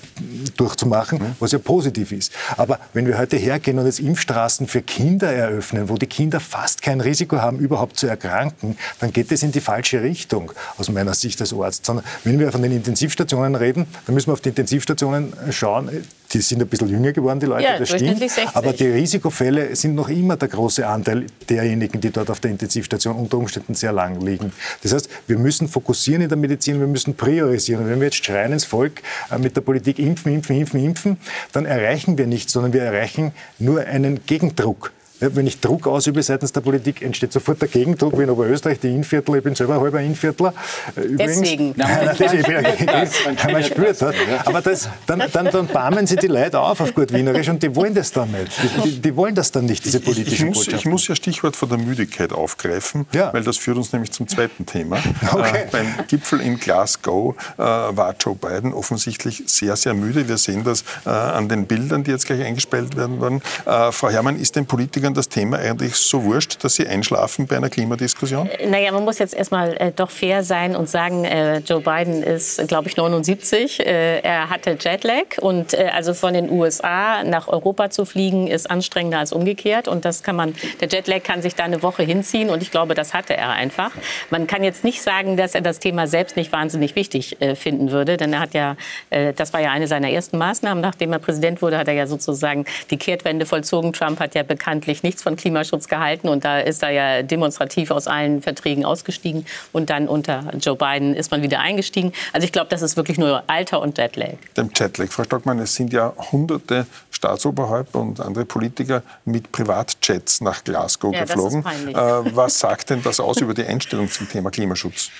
durchzumachen, was ja positiv ist. Aber wenn wir heute hergehen und jetzt Impfstraßen für Kinder eröffnen, wo die Kinder fast kein Risiko haben, überhaupt zu erkranken, dann geht es in die falsche Richtung aus meiner Sicht als Arzt. Sondern wenn wir von den Intensivstationen reden, dann müssen wir auf die Intensivstationen schauen. Die sind ein bisschen jünger geworden, die Leute, Ja, das stimmt. durchschnittlich 60. Aber die Risikofälle sind noch immer der große Anteil derjenigen, die dort auf der Intensivstation unter Umständen sehr lang liegen. Das heißt, wir müssen fokussieren in der Medizin, wir müssen priorisieren. Und wenn wir jetzt schreien ins Volk äh, mit der Politik impfen, impfen, impfen, impfen, dann erreichen wir nichts, sondern wir erreichen nur einen Gegendruck. Wenn ich Druck ausübe seitens der Politik, entsteht sofort der Gegendruck, wie in Oberösterreich, die Innviertler, ich bin selber halber Innviertler. äh, Übrigens. Deswegen. Nein, nein, deswegen, ich bin ein man spürt das. Aber das, dann, dann, dann barmen sie die Leute auf auf gut Wienerisch und die wollen das dann nicht. Die, die, die wollen das dann nicht, diese Ich politischen muss, ich muss ja Stichwort von der Müdigkeit aufgreifen, Ja. weil das führt uns nämlich zum zweiten Thema. Okay. Äh, beim Gipfel in Glasgow äh, war Joe Biden offensichtlich sehr, sehr müde. Wir sehen das äh, an den Bildern, die jetzt gleich eingespielt werden werden. Äh, Frau Herrmann, ist den Politikern das Thema eigentlich so wurscht, dass sie einschlafen bei einer Klimadiskussion? Naja, man muss jetzt erstmal äh, doch fair sein und sagen, äh, Joe Biden ist, glaube ich, 79. Äh, er hatte Jetlag und äh, also von den USA nach Europa zu fliegen ist anstrengender als umgekehrt. Und das kann man, der Jetlag kann sich da eine Woche hinziehen und ich glaube, das hatte er einfach. Man kann jetzt nicht sagen, dass er das Thema selbst nicht wahnsinnig wichtig äh, finden würde, denn er hat ja, äh, das war ja eine seiner ersten Maßnahmen, nachdem er Präsident wurde, hat er ja sozusagen die Kehrtwende vollzogen. Trump hat ja bekanntlich nichts von Klimaschutz gehalten und da ist er ja demonstrativ aus allen Verträgen ausgestiegen und dann unter Joe Biden ist man wieder eingestiegen. Also ich glaube, das ist wirklich nur Alter und Jetlag. Dem Jetlag. Frau Stockmann, es sind ja hunderte Staatsoberhäupter und andere Politiker mit Privatjets nach Glasgow Ja, das ist geflogen. Äh, was sagt denn das aus über die Einstellung zum Thema Klimaschutz?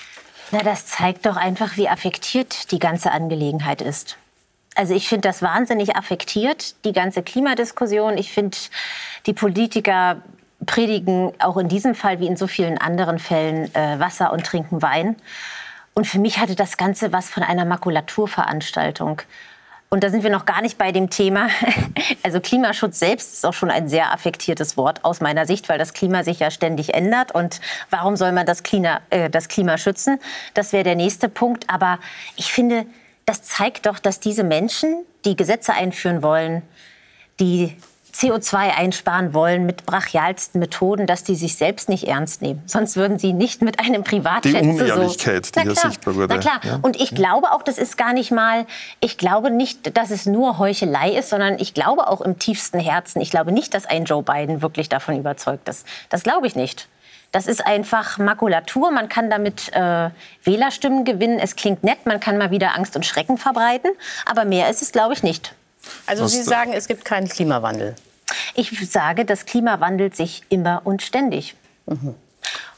Na, das zeigt doch einfach, wie affektiert die ganze Angelegenheit ist. Also ich finde das wahnsinnig affektiert, die ganze Klimadiskussion. Ich finde, die Politiker predigen auch in diesem Fall wie in so vielen anderen Fällen äh, Wasser und trinken Wein. Und für mich hatte das Ganze was von einer Makulaturveranstaltung. Und da sind wir noch gar nicht bei dem Thema. Also Klimaschutz selbst ist auch schon ein sehr affektiertes Wort aus meiner Sicht, weil das Klima sich ja ständig ändert. Und warum soll man das Klima, äh, das Klima schützen? Das wäre der nächste Punkt. Aber ich finde, das zeigt doch, dass diese Menschen, die Gesetze einführen wollen, die CO2 einsparen wollen mit brachialsten Methoden, dass die sich selbst nicht ernst nehmen. Sonst würden sie nicht mit einem Privatjet Die Unehrlichkeit, die Na hier sichtbar wurde. Na klar. Ja. Und ich glaube auch, das ist gar nicht mal, ich glaube nicht, dass es nur Heuchelei ist, sondern ich glaube auch im tiefsten Herzen, ich glaube nicht, dass ein Joe Biden wirklich davon überzeugt ist. Das glaube ich nicht. Das ist einfach Makulatur. Man kann damit äh, Wählerstimmen gewinnen. Es klingt nett, man kann mal wieder Angst und Schrecken verbreiten. Aber mehr ist es, glaube ich, nicht. Also Sie sagen, es gibt keinen Klimawandel. Ich sage, das Klima wandelt sich immer und ständig.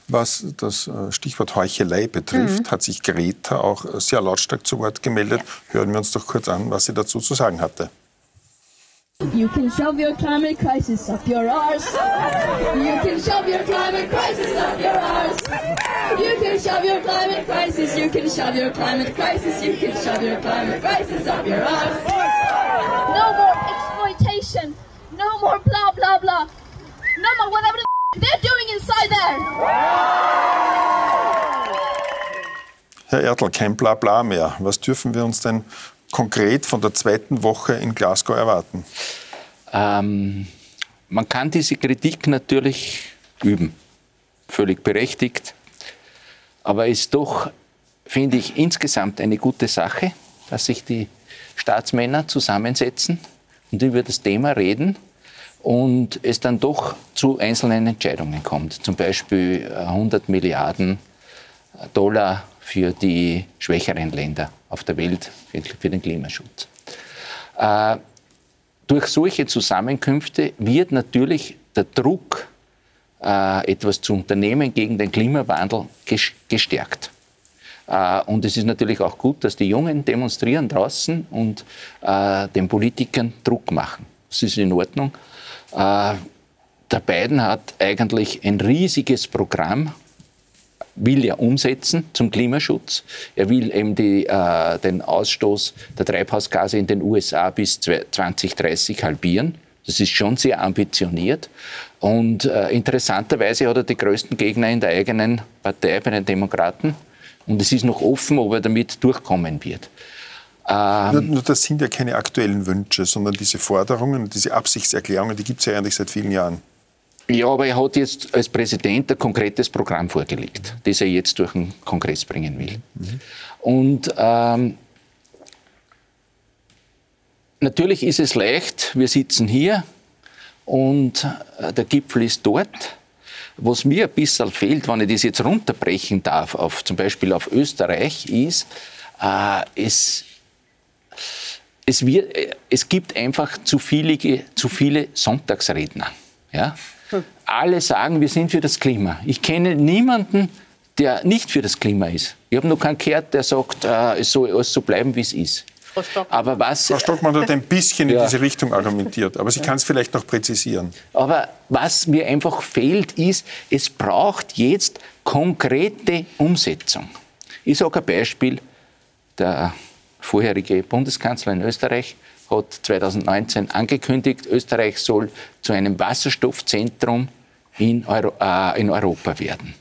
Was das äh, Stichwort Heuchelei betrifft, hat sich Greta auch äh, sehr lautstark zu Wort gemeldet. Hören wir uns doch kurz an, was sie dazu zu sagen hatte. You can shove your climate crisis up your arse. You can shove your climate crisis up your arse. You can shove your climate crisis. You can shove your climate crisis. You can shove your climate crisis up your arse. No more exploitation. No more blah blah blah. No more whatever the they're doing inside there. Herr Ertl, kein Blabla mehr. Was dürfen wir uns denn konkret von der zweiten Woche in Glasgow erwarten? Ähm, man kann diese Kritik natürlich üben, völlig berechtigt, aber es ist doch, finde ich, insgesamt eine gute Sache, dass sich die Staatsmänner zusammensetzen und über das Thema reden und es dann doch zu einzelnen Entscheidungen kommt. Zum Beispiel 100 Milliarden Dollar für die schwächeren Länder auf der Welt für den Klimaschutz. Äh, durch solche Zusammenkünfte wird natürlich der Druck, äh, etwas zu unternehmen gegen den Klimawandel, gestärkt. Äh, und es ist natürlich auch gut, dass die Jungen demonstrieren draußen und äh, den Politikern Druck machen. Das ist in Ordnung. Äh, der Biden hat eigentlich ein riesiges Programm, will er umsetzen zum Klimaschutz. Er will eben die, äh, den Ausstoß der Treibhausgase in den USA bis 2030 halbieren. Das ist schon sehr ambitioniert. Und äh, interessanterweise hat er die größten Gegner in der eigenen Partei, bei den Demokraten. Und es ist noch offen, ob er damit durchkommen wird. Ähm, nur, das sind ja keine aktuellen Wünsche, sondern diese Forderungen, diese Absichtserklärungen, die gibt es ja eigentlich seit vielen Jahren. Ja, aber er hat jetzt als Präsident ein konkretes Programm vorgelegt, das er jetzt durch den Kongress bringen will. Mhm. Und ähm, natürlich ist es leicht, wir sitzen hier und äh, der Gipfel ist dort. Was mir ein bisschen fehlt, wenn ich das jetzt runterbrechen darf, auf, zum Beispiel auf Österreich, ist, äh, es, es, wird, es gibt einfach zu viele, zu viele Sonntagsredner. Ja? Alle sagen, wir sind für das Klima. Ich kenne niemanden, der nicht für das Klima ist. Ich habe noch keinen gehört, der sagt, äh, es soll alles so bleiben, wie es ist. Frau Stockmann. Aber was, Frau Stockmann hat ein bisschen ja. in diese Richtung argumentiert, aber sie kann es vielleicht noch präzisieren. Aber was mir einfach fehlt, ist, es braucht jetzt konkrete Umsetzung. Ich sage ein Beispiel. Der vorherige Bundeskanzler in Österreich hat 2019 angekündigt, Österreich soll zu einem Wasserstoffzentrum in, Euro, äh, in Europa werden.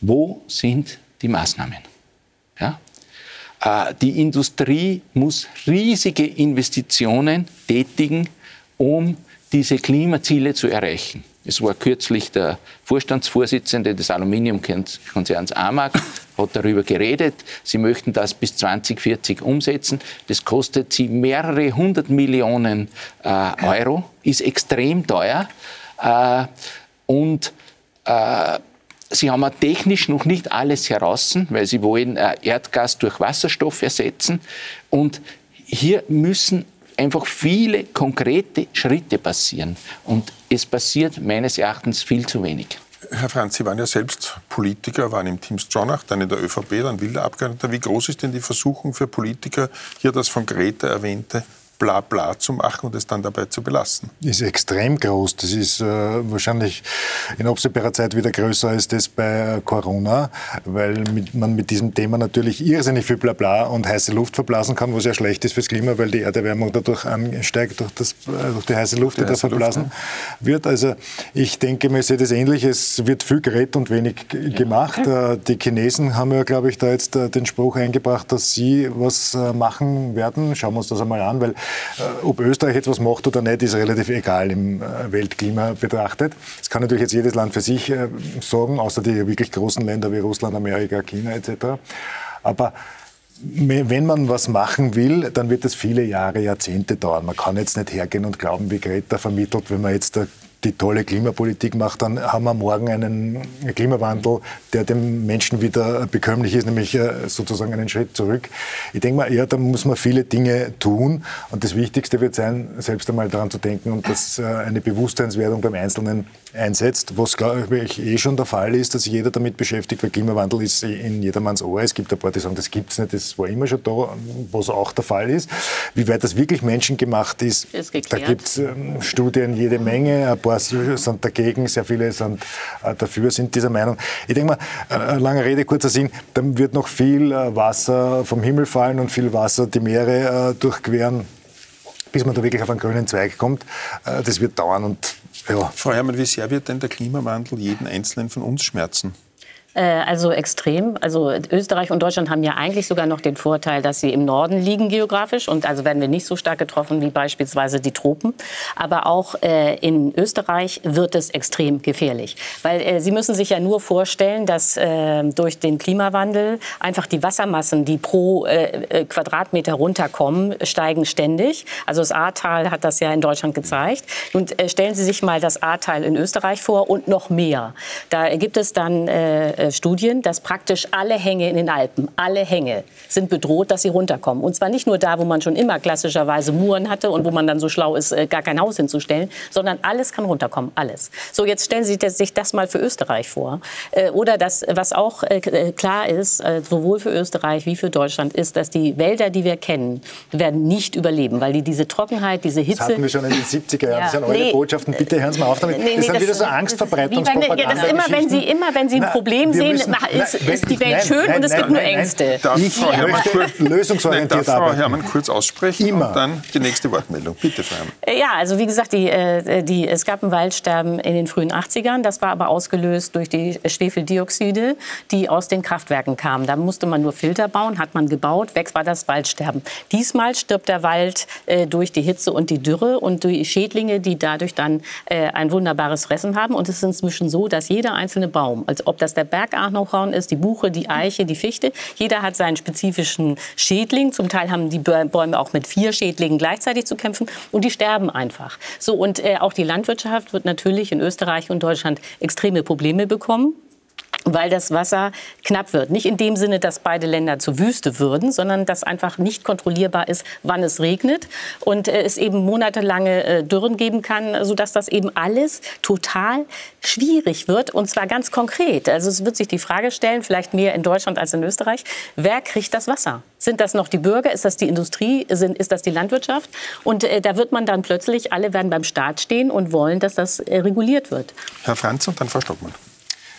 Wo sind die Maßnahmen? Ja? Äh, die Industrie muss riesige Investitionen tätigen, um diese Klimaziele zu erreichen. Es war kürzlich der Vorstandsvorsitzende des Aluminiumkonzerns AMAG, hat darüber geredet. Sie möchten das bis 2040 umsetzen. Das kostet sie mehrere hundert Millionen äh, Euro, ist extrem teuer. Äh, und äh, Sie haben technisch noch nicht alles heraus, weil Sie wollen äh, Erdgas durch Wasserstoff ersetzen. Und hier müssen einfach viele konkrete Schritte passieren. Und es passiert meines Erachtens viel zu wenig. Herr Franz, Sie waren ja selbst Politiker, waren im Team Stronach, dann in der ÖVP, dann wilder Abgeordneter. Wie groß ist denn die Versuchung für Politiker, hier das von Greta erwähnte Blabla zu machen und es dann dabei zu belassen. Ist extrem groß. Das ist äh, wahrscheinlich in absehbarer Zeit wieder größer als das bei äh, Corona, weil mit, man mit diesem Thema natürlich irrsinnig viel Blabla und heiße Luft verblasen kann, was ja schlecht ist fürs Klima, weil die Erderwärmung dadurch ansteigt, durch, das, äh, durch die heiße Luft, die, die da verblasen Luft, ja. wird. Also ich denke, mir sehe das ähnlich. Es wird viel geredet und wenig gemacht. Ja. Äh, die Chinesen haben ja, glaube ich, da jetzt den Spruch eingebracht, dass sie was machen werden. Schauen wir uns das einmal an, weil ob Österreich etwas macht oder nicht, ist relativ egal im äh, Weltklima betrachtet. Das kann natürlich jetzt jedes Land für sich äh, sorgen, außer die wirklich großen Länder wie Russland, Amerika, China etc. Aber wenn man was machen will, dann wird es viele Jahre, Jahrzehnte dauern. Man kann jetzt nicht hergehen und glauben, wie Greta vermittelt, wenn man jetzt die tolle Klimapolitik macht, dann haben wir morgen einen Klimawandel, der dem Menschen wieder bekömmlich ist, nämlich äh, sozusagen einen Schritt zurück. Ich denke mal, ja, da muss man viele Dinge tun und das Wichtigste wird sein, selbst einmal daran zu denken und dass äh, eine Bewusstseinswerdung beim Einzelnen einsetzt, was glaube ich eh schon der Fall ist, dass sich jeder damit beschäftigt, weil Klimawandel ist in jedermanns Ohr. Es gibt ein paar, die sagen, das gibt es nicht, das war immer schon da, was auch der Fall ist. Wie weit das wirklich menschengemacht ist, ist da gibt es ähm, Studien jede Menge, ein paar sind dagegen, sehr viele sind äh, dafür, sind dieser Meinung. Ich denke mal, äh, lange Rede, kurzer Sinn, dann wird noch viel äh, Wasser vom Himmel fallen und viel Wasser die Meere durchqueren, bis man da wirklich auf einen grünen Zweig kommt. Das wird dauern und ja. Frau Herrmann, wie sehr wird denn der Klimawandel jeden Einzelnen von uns schmerzen? Äh, also extrem. Also Österreich und Deutschland haben ja eigentlich sogar noch den Vorteil, dass sie im Norden liegen geografisch und also werden wir nicht so stark getroffen wie beispielsweise die Tropen. Aber auch äh, in Österreich wird es extrem gefährlich, weil äh, Sie müssen sich ja nur vorstellen, dass äh, durch den Klimawandel einfach die Wassermassen, die pro äh, äh, Quadratmeter runterkommen, steigen ständig. Also das Ahrtal hat das ja in Deutschland gezeigt. Und stellen Sie sich mal das Ahrtal in Österreich vor und noch mehr. Da gibt es dann äh, Studien, dass praktisch alle Hänge in den Alpen, alle Hänge sind bedroht, dass sie runterkommen. Und zwar nicht nur da, wo man schon immer klassischerweise Muren hatte und wo man dann so schlau ist, äh, gar kein Haus hinzustellen, sondern alles kann runterkommen, alles. So, jetzt stellen Sie sich das mal für Österreich vor. Äh, oder das, was auch klar ist, sowohl für Österreich wie für Deutschland, ist, dass die Wälder, die wir kennen, werden nicht überleben, weil die diese Trockenheit, diese Hitze... Das hatten wir schon in den 70er Jahren. Ja. Das sind eure nee. Botschaften. Bitte hören Sie mal auf damit. Nee, nee, das sind wieder so Angstverbreitungspropaganda. Ja, immer, wenn Sie, immer wenn Sie ein Problem Problem sehen, müssen, ist, nein, ist, die Welt nein, schön nein, und es gibt nur Ängste. Darf ich Frau Herrmann kurz, lösungsorientiert darf Frau Herrmann kurz aussprechen Immer. und dann die nächste Wortmeldung. Bitte, Frau Herrmann. Äh, ja, also wie gesagt, die, äh, die, es gab ein Waldsterben in den frühen 80ern. Das war aber ausgelöst durch die Schwefeldioxide, die aus den Kraftwerken kamen. Da musste man nur Filter bauen, hat man gebaut, weg war das Waldsterben. Diesmal stirbt der Wald äh, durch die Hitze und die Dürre und durch Schädlinge, die dadurch dann ein wunderbares Fressen haben. Und es ist inzwischen so, dass jeder einzelne Baum, als ob das der Bergarnochhorn ist, die Buche, die Eiche, die Fichte. Jeder hat seinen spezifischen Schädling. Zum Teil haben die Bäume auch mit vier Schädlingen gleichzeitig zu kämpfen und die sterben einfach. So und äh, auch die Landwirtschaft wird natürlich in Österreich und Deutschland extreme Probleme bekommen weil das Wasser knapp wird. Nicht in dem Sinne, dass beide Länder zur Wüste würden, sondern dass einfach nicht kontrollierbar ist, wann es regnet und äh, es eben monatelange äh, Dürren geben kann, sodass das eben alles total schwierig wird und zwar ganz konkret. Also es wird sich die Frage stellen, vielleicht mehr in Deutschland als in Österreich, wer kriegt das Wasser? Sind das noch die Bürger? Ist das die Industrie? ist das die Landwirtschaft? Und äh, da wird man dann plötzlich, alle werden beim Staat stehen und wollen, dass das reguliert wird. Herr Franz und dann Frau Stockmann.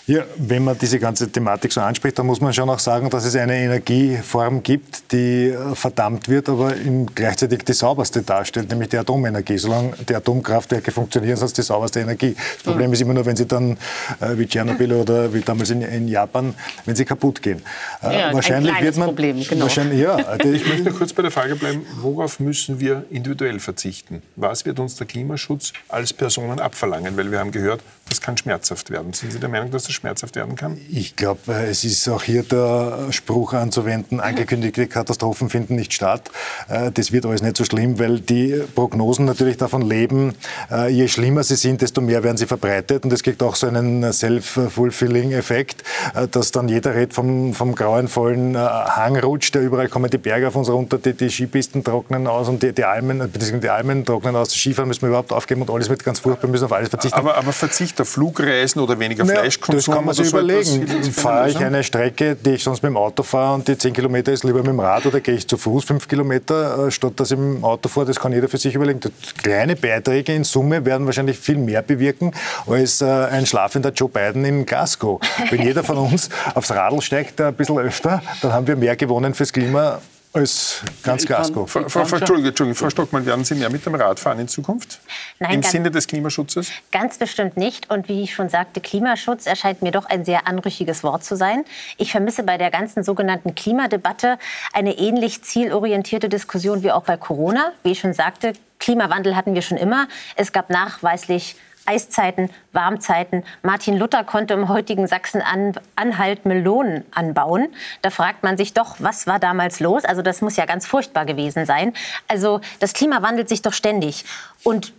Ja, wenn man diese ganze Thematik so anspricht, dann muss man schon auch sagen, dass es eine Energieform gibt, die äh, verdammt wird, aber gleichzeitig die sauberste darstellt, nämlich die Atomenergie. Solange die Atomkraftwerke funktionieren, ist es die sauberste Energie. Das Problem mhm. ist immer nur, wenn sie dann, äh, wie Tschernobyl oder wie damals in, in Japan, wenn sie kaputt gehen. Äh, ja, wahrscheinlich wird man. Problem, genau. wahrscheinlich, ja, ich möchte kurz bei der Frage bleiben, worauf müssen wir individuell verzichten? Was wird uns der Klimaschutz als Personen abverlangen? Weil wir haben gehört, das kann schmerzhaft werden. Sind Sie der Meinung, dass das schmerzhaft werden kann? Ich glaube, äh, es ist auch hier der Spruch anzuwenden, angekündigte Katastrophen finden nicht statt. Äh, das wird alles nicht so schlimm, weil die Prognosen natürlich davon leben, äh, je schlimmer sie sind, desto mehr werden sie verbreitet. Und es gibt auch so einen Self-Fulfilling-Effekt, dass dann jeder redet vom, vom grauenvollen Hangrutsch, der überall kommen die Berge auf uns runter, die, die Skipisten trocknen aus und die, die Almen, beziehungsweise die Almen trocknen aus. Skifahren müssen wir überhaupt aufgeben und alles wird ganz furchtbar, wir müssen auf alles verzichten. Aber, aber Verzicht auf Flugreisen oder weniger naja, Fleischkonsum? kann man sich überlegen. Fahre ich eine Strecke, die ich sonst mit dem Auto fahre und die 10 Kilometer ist lieber mit dem Rad oder gehe ich zu Fuß 5 Kilometer, äh, statt dass ich mit dem Auto fahre, das kann jeder für sich überlegen. Kleine Beiträge in Summe werden wahrscheinlich viel mehr bewirken als äh, ein schlafender Joe Biden in Glasgow. Wenn jeder von uns aufs Radl steigt ein bisschen öfter, dann haben wir mehr gewonnen fürs Klima als ganz Glasgow. Frau, Frau, Entschuldigung, Entschuldigung, Frau Stockmann, werden Sie mehr mit dem Rad fahren in Zukunft? Nein, Im ganz, Sinne des Klimaschutzes? Ganz bestimmt nicht. Und wie ich schon sagte, Klimaschutz erscheint mir doch ein sehr anrüchiges Wort zu sein. Ich vermisse bei der ganzen sogenannten Klimadebatte eine ähnlich zielorientierte Diskussion wie auch bei Corona. Wie ich schon sagte, Klimawandel hatten wir schon immer. Es gab nachweislich Eiszeiten, Warmzeiten. Martin Luther konnte im heutigen Sachsen-Anhalt Melonen anbauen. Da fragt man sich doch, was war damals los? Also das muss ja ganz furchtbar gewesen sein. Also das Klima wandelt sich doch ständig. Und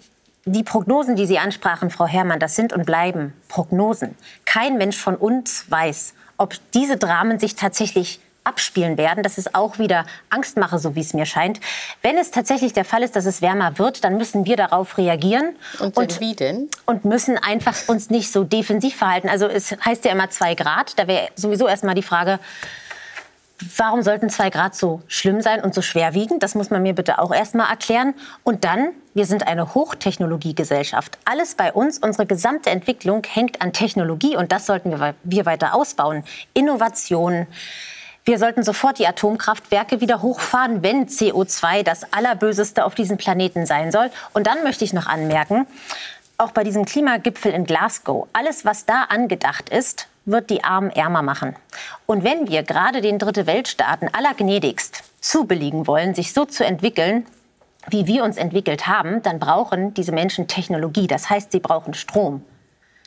die Prognosen, die Sie ansprachen, Frau Herrmann, das sind und bleiben Prognosen. Kein Mensch von uns weiß, ob diese Dramen sich tatsächlich abspielen werden. Das ist auch wieder Angstmache, so wie es mir scheint. Wenn es tatsächlich der Fall ist, dass es wärmer wird, dann müssen wir darauf reagieren. Und, und wie denn? Und müssen einfach uns nicht so defensiv verhalten. Also es heißt ja immer zwei Grad. Da wäre sowieso erstmal die Frage, Warum sollten zwei Grad so schlimm sein und so schwerwiegend? Das muss man mir bitte auch erstmal erklären. Und dann, wir sind eine Hochtechnologiegesellschaft. Alles bei uns, unsere gesamte Entwicklung hängt an Technologie und das sollten wir, wir weiter ausbauen. Innovation, wir sollten sofort die Atomkraftwerke wieder hochfahren, wenn CO2 das Allerböseste auf diesem Planeten sein soll. Und dann möchte ich noch anmerken, auch bei diesem Klimagipfel in Glasgow, alles, was da angedacht ist, wird die Armen ärmer machen. Und wenn wir gerade den Dritte Weltstaaten allergnädigst zubilligen wollen, sich so zu entwickeln, wie wir uns entwickelt haben, dann brauchen diese Menschen Technologie. Das heißt, sie brauchen Strom.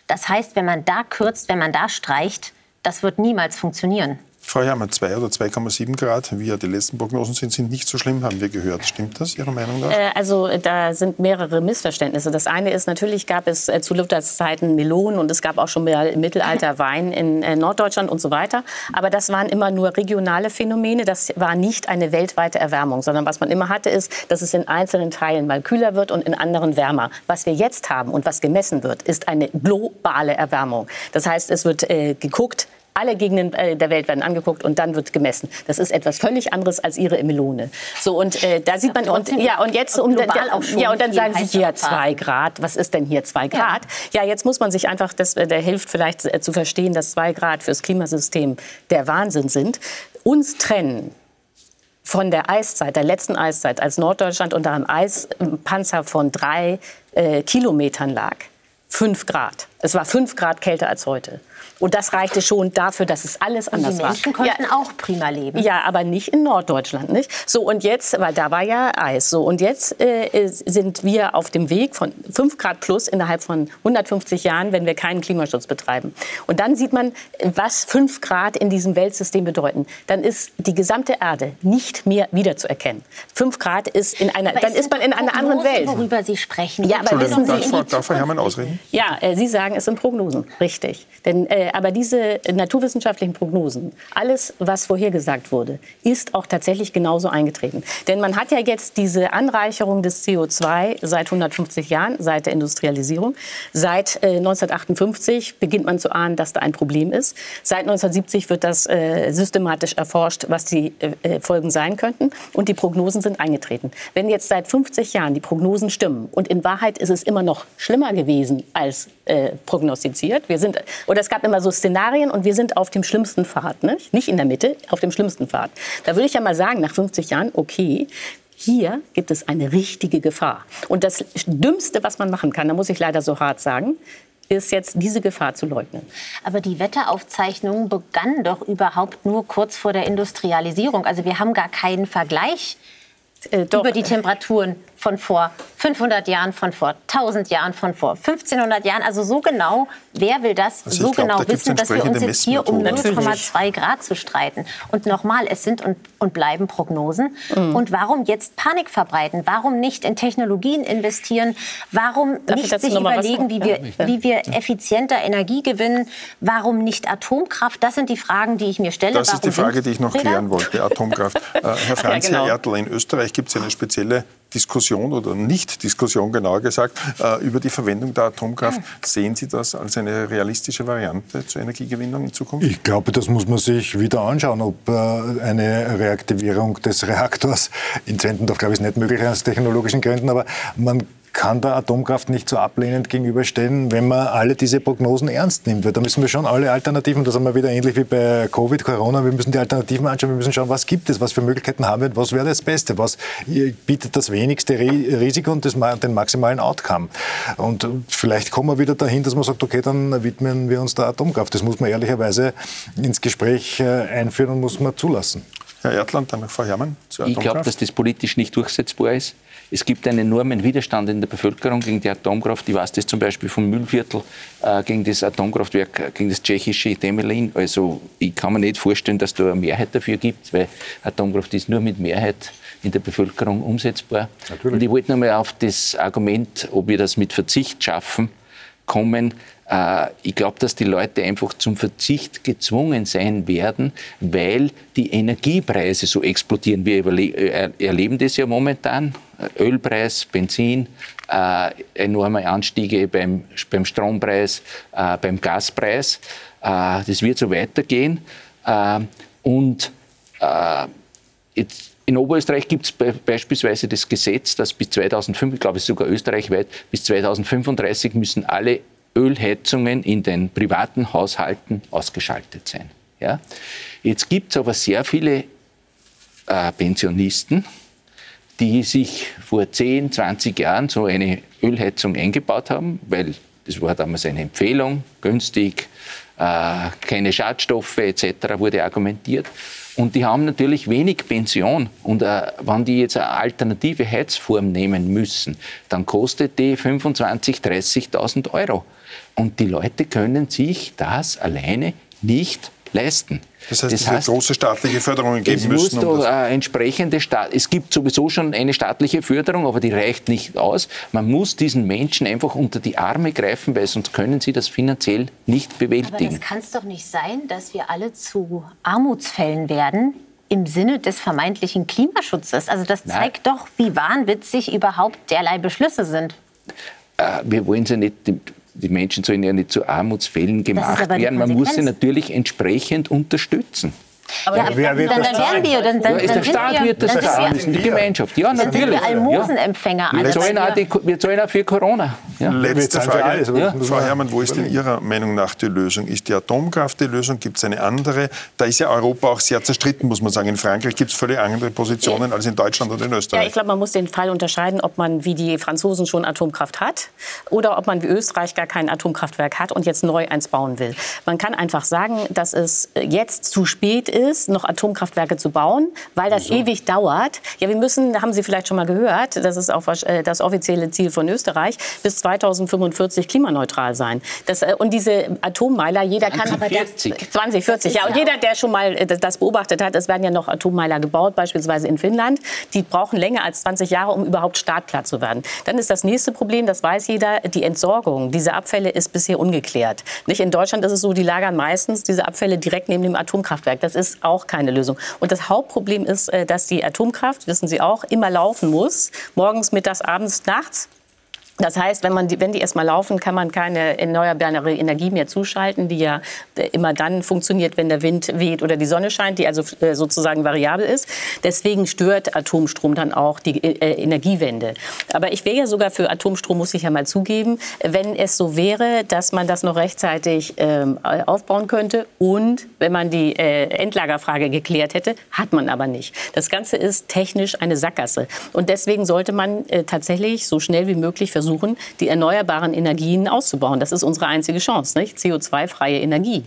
Das heißt, wenn man da kürzt, wenn man da streicht, das wird niemals funktionieren. Vorher haben wir 2 oder 2,7 Grad. Wie ja die letzten Prognosen sind, sind nicht so schlimm, haben wir gehört. Stimmt das Ihrer Meinung nach? Äh, also da sind mehrere Missverständnisse. Das eine ist, natürlich gab es äh, zu Luthers Zeiten Melonen und es gab auch schon im Mittelalter Wein in äh, Norddeutschland und so weiter. Aber das waren immer nur regionale Phänomene. Das war nicht eine weltweite Erwärmung, sondern was man immer hatte, ist, dass es in einzelnen Teilen mal kühler wird und in anderen wärmer. Was wir jetzt haben und was gemessen wird, ist eine globale Erwärmung. Das heißt, es wird äh, geguckt, alle Gegenden äh, der Welt werden angeguckt und dann wird gemessen. Das ist etwas völlig anderes als ihre Melone. So und äh, da sieht man und ja und jetzt um dann, ja und dann sagen Sie hier zwei Grad. Was ist denn hier zwei Grad? Ja, ja jetzt muss man sich einfach, das der hilft vielleicht äh, zu verstehen, dass zwei Grad fürs Klimasystem der Wahnsinn sind. Uns trennen von der Eiszeit, der letzten Eiszeit, als Norddeutschland unter einem Eispanzer von drei äh, Kilometern lag, fünf Grad. Es war fünf Grad kälter als heute. Und das reichte schon dafür, dass es alles anders war. Die Menschen war. konnten ja, auch prima leben. Ja, aber nicht in Norddeutschland, nicht? So und jetzt, weil da war ja Eis. So und jetzt äh, sind wir auf dem Weg von 5 Grad plus innerhalb von 150 Jahren, wenn wir keinen Klimaschutz betreiben. Und dann sieht man, was 5 Grad in diesem Weltsystem bedeuten. Dann ist die gesamte Erde nicht mehr wiederzuerkennen. 5 Grad ist in einer, aber dann ist man in einer anderen Welt. Worüber Sie sprechen. Ja, aber wissen Sie, darf, darf Herr Herrmann ausreden? Ja, äh, Sie sagen, es sind Prognosen, richtig. Denn äh, aber diese naturwissenschaftlichen Prognosen, alles, was vorhergesagt wurde, ist auch tatsächlich genauso eingetreten. Denn man hat ja jetzt diese Anreicherung des CO2 seit 150 Jahren, seit der Industrialisierung. Seit äh, 1958 beginnt man zu ahnen, dass da ein Problem ist. Seit 1970 wird das äh, systematisch erforscht, was die äh, äh, Folgen sein könnten. Und die Prognosen sind eingetreten. Wenn jetzt seit 50 Jahren die Prognosen stimmen und in Wahrheit ist es immer noch schlimmer gewesen als äh, prognostiziert. Wir sind, oder es gab immer so Szenarien und wir sind auf dem schlimmsten Pfad, nicht? nicht in der Mitte, auf dem schlimmsten Pfad. Da würde ich ja mal sagen, nach 50 Jahren, okay, hier gibt es eine richtige Gefahr. Und das Dümmste, was man machen kann, da muss ich leider so hart sagen, ist jetzt diese Gefahr zu leugnen. Aber die Wetteraufzeichnung begann doch überhaupt nur kurz vor der Industrialisierung. Also wir haben gar keinen Vergleich äh, über die Temperaturen von vor 500 Jahren, von vor 1000 Jahren, von vor 1500 Jahren. Also so genau, wer will das also so glaub, genau da wissen, dass wir uns jetzt hier um 0,2 Grad zu streiten? Und nochmal, es sind und, und bleiben Prognosen. Mhm. Und warum jetzt Panik verbreiten? Warum nicht in Technologien investieren? Warum Darf nicht sich überlegen, wie wir, ja, wie wir effizienter Energie gewinnen? Warum nicht Atomkraft? Das sind die Fragen, die ich mir stelle. Das Warum ist die Frage, die ich noch klären wollte, Atomkraft. äh, Herr Franz, ja, genau. Herr Ertl, in Österreich gibt es eine spezielle Diskussion oder Nicht-Diskussion genauer gesagt äh, über die Verwendung der Atomkraft. Sehen Sie das als eine realistische Variante zur Energiegewinnung in Zukunft? Ich glaube, das muss man sich wieder anschauen, ob äh, eine Reaktivierung des Reaktors in Zwentendorf, glaube ich, ist nicht möglich aus technologischen Gründen, aber man kann der Atomkraft nicht so ablehnend gegenüberstellen, wenn man alle diese Prognosen ernst nimmt. Weil da müssen wir schon alle Alternativen, das haben wir wieder ähnlich wie bei Covid, Corona, wir müssen die Alternativen anschauen, wir müssen schauen, was gibt es, was für Möglichkeiten haben wir, was wäre das Beste, was bietet das wenigste Risiko und das, den maximalen Outcome. Und vielleicht kommen wir wieder dahin, dass man sagt, okay, dann widmen wir uns der Atomkraft. Das muss man ehrlicherweise ins Gespräch äh, einführen und muss man zulassen. Herr Erdland, dann noch Frau Herrmann zur Ich glaube, dass das politisch nicht durchsetzbar ist. Es gibt einen enormen Widerstand in der Bevölkerung gegen die Atomkraft. Ich weiß das zum Beispiel vom Mühlviertel äh, gegen das Atomkraftwerk, äh, gegen das tschechische Temelin. Also ich kann mir nicht vorstellen, dass da eine Mehrheit dafür gibt, weil Atomkraft ist nur mit Mehrheit in der Bevölkerung umsetzbar. Natürlich. Und ich wollte noch mal auf das Argument, ob wir das mit Verzicht schaffen, kommen. Äh, ich glaube, dass die Leute einfach zum Verzicht gezwungen sein werden, weil die Energiepreise so explodieren. Wir äh, erleben das ja momentan. Ölpreis, Benzin, äh, enorme Anstiege beim, beim Strompreis, beim Gaspreis. das wird so weitergehen. und jetzt in Oberösterreich gibt es beispielsweise das Gesetz, dass bis 2005, ich glaube sogar österreichweit, bis 2035 müssen alle Ölheizungen in den privaten Haushalten ausgeschaltet sein. Ja? Jetzt gibt es aber sehr viele äh, Pensionisten, die sich vor 10, 20 Jahren so eine Ölheizung eingebaut haben, weil das war damals eine Empfehlung, günstig, keine Schadstoffe etc. wurde argumentiert. Und die haben natürlich wenig Pension. Und äh, wenn die jetzt eine alternative Heizform nehmen müssen, dann kostet die 25.000, 30.000 Euro. Und die Leute können sich das alleine nicht leisten. Das heißt, es wird große staatliche Förderungen geben es müssen. Muss um da entsprechende Staat es gibt sowieso schon eine staatliche Förderung, aber die reicht nicht aus. Man muss diesen Menschen einfach unter die Arme greifen, weil sonst können sie das finanziell nicht bewältigen. Aber das kann es doch nicht sein, dass wir alle zu Armutsfällen werden, im Sinne des vermeintlichen Klimaschutzes. Also das zeigt Nein. doch, wie wahnwitzig überhaupt derlei Beschlüsse sind. Äh, wir wollen sie nicht die Menschen sollen ja nicht zu Armutsfällen gemacht werden. Man muss sie natürlich entsprechend unterstützen. Aber ja, wer wird dann, das dann wir, dann, dann, ja, ist der Staat wird das zahlen, die Gemeinschaft. Ja, natürlich. Sind wir Almosenempfänger. Ja. Wir, zahlen auch die, wir zahlen auch für Corona. Ja. Letzte Frage. Ja. Frau Herrmann, wo ist denn Ihrer Meinung nach die Lösung? Ist die Atomkraft die Lösung? Gibt es eine andere? Da ist ja Europa auch sehr zerstritten, muss man sagen. In Frankreich gibt es völlig andere Positionen als in Deutschland oder in Österreich. Ja, ich glaube, man muss den Fall unterscheiden, ob man wie die Franzosen schon Atomkraft hat oder ob man wie Österreich gar kein Atomkraftwerk hat und jetzt neu eins bauen will. Man kann einfach sagen, dass es jetzt zu spät ist, noch Atomkraftwerke zu bauen, weil das Wieso? ewig dauert. Ja, wir müssen, haben Sie vielleicht schon mal gehört, das ist auch äh, das offizielle Ziel von Österreich, bis 2045 klimaneutral sein. Das, äh, und diese Atommeiler, jeder kann aber 40. 2040, ja. Und jeder, der schon mal äh, das beobachtet hat, es werden ja noch Atommeiler gebaut, beispielsweise in Finnland, die brauchen länger als 20 Jahre, um überhaupt startklar zu werden. Dann ist das nächste Problem, das weiß jeder, die Entsorgung dieser Abfälle ist bisher ungeklärt. Nicht in Deutschland ist es so, die lagern meistens diese Abfälle direkt neben dem Atomkraftwerk. Das ist auch keine Lösung. Und das Hauptproblem ist, dass die Atomkraft, wissen Sie auch, immer laufen muss, morgens, mittags, abends, nachts. Das heißt, wenn, man die, wenn die erstmal laufen, kann man keine erneuerbare Energie mehr zuschalten, die ja äh, immer dann funktioniert, wenn der Wind weht oder die Sonne scheint, die also äh, sozusagen variabel ist. Deswegen stört Atomstrom dann auch die äh, Energiewende. Aber ich wäre ja sogar für Atomstrom, muss ich ja mal zugeben, wenn es so wäre, dass man das noch rechtzeitig ähm, aufbauen könnte und wenn man die Endlagerfrage geklärt hätte, hat man aber nicht. Das Ganze ist technisch eine Sackgasse. Und deswegen sollte man tatsächlich so schnell wie möglich versuchen, versuchen, die erneuerbaren Energien auszubauen. Das ist unsere einzige Chance, nicht? CO2-freie Energie.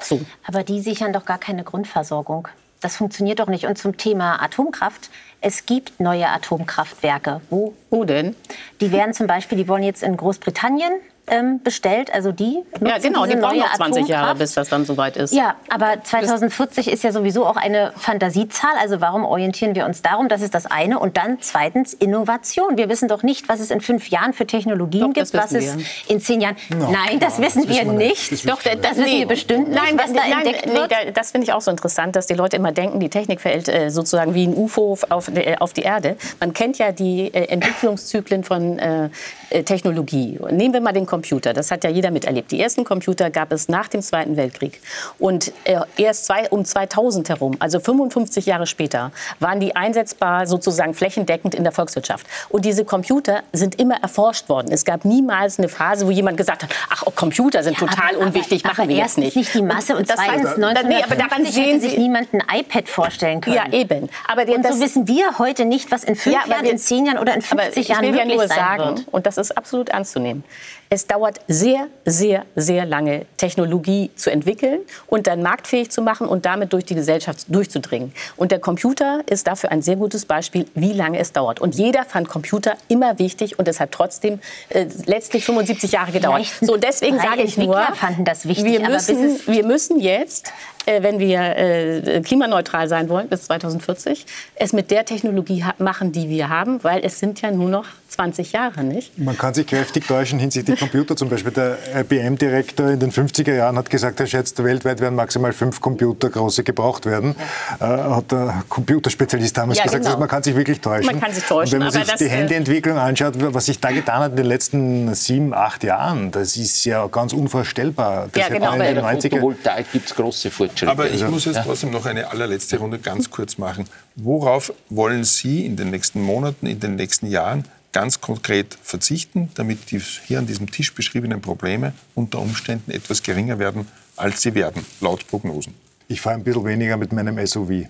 So. Aber die sichern doch gar keine Grundversorgung. Das funktioniert doch nicht. Und zum Thema Atomkraft. Es gibt neue Atomkraftwerke. Wo? Wo denn? Die werden zum Beispiel, die wollen jetzt in Großbritannien ähm, bestellt, also die Ja, genau, die brauchen noch 20 Atomkraft. Jahre, bis das dann soweit ist. Ja, aber 2040 ist ja sowieso auch eine Fantasiezahl. Also warum orientieren wir uns darum? Das ist das eine. Und dann zweitens Innovation. Wir wissen doch nicht, was es in fünf Jahren für Technologien doch, gibt, was es in zehn Jahren. No, nein, das wissen das wir nicht. Das doch, das, wissen nee. wir bestimmt nicht, nein, was da nein, entdeckt wird. Nee, das finde ich auch so interessant, dass die Leute immer denken, die Technik fällt äh, sozusagen wie ein UFO auf, äh, auf, die Erde. Man kennt ja die äh, Entwicklungszyklen von äh, äh, Technologie. Nehmen wir mal den Computer. Das hat ja jeder miterlebt. Die ersten Computer gab es nach dem Zweiten Weltkrieg. Und äh, erst zwei, um 2000 herum, also 55 Jahre später, waren die einsetzbar sozusagen flächendeckend in der Volkswirtschaft. Und diese Computer sind immer erforscht worden. Es gab niemals eine Phase, wo jemand gesagt hat, ach, oh, Computer sind ja, total aber, unwichtig, aber, machen aber wir jetzt nicht. nicht die Masse und, und zweitens 1950 nee, Sie sich niemand ein iPad vorstellen können. Ja, eben. Aber und so wissen wir heute nicht, was in fünf ja, Jahren, wir, in zehn Jahren oder in 50 Jahren möglich ja nur sein sagen, wird. Und das ist absolut ernst zu nehmen. Es dauert sehr, sehr, sehr lange, Technologie zu entwickeln und dann marktfähig zu machen und damit durch die Gesellschaft durchzudringen. Und der Computer ist dafür ein sehr gutes Beispiel, wie lange es dauert. Und jeder fand Computer immer wichtig und es hat trotzdem äh, letztlich 75 Jahre gedauert. So, deswegen sage ich nur, fanden das wichtig, wir müssen, wir müssen jetzt äh, wenn wir äh, klimaneutral sein wollen bis 2040, es mit der Technologie machen, die wir haben, weil es sind ja nur noch 20 Jahre, nicht? Man kann sich kräftig täuschen hinsichtlich Computer. Zum Beispiel der IBM-Direktor in den 50er Jahren hat gesagt, er schätzt, weltweit werden maximal fünf Computer große gebraucht werden. Ja. Äh, hat der Computerspezialist damals ja, gesagt. Genau. Also man kann sich wirklich täuschen. Man kann sich täuschen. Und wenn man sich die äh, Handyentwicklung anschaut, was sich da getan hat in den letzten sieben, acht Jahren, das ist ja ganz unvorstellbar. Das ja, genau. Bei der Photovoltaik gibt es große Fortschritte. Aber ich muss jetzt ja. trotzdem noch eine allerletzte Runde ganz kurz machen. Worauf wollen Sie in den nächsten Monaten, in den nächsten Jahren ganz konkret verzichten, damit die hier an diesem Tisch beschriebenen Probleme unter Umständen etwas geringer werden, als sie werden, laut Prognosen? Ich fahre ein bisschen weniger mit meinem SUV.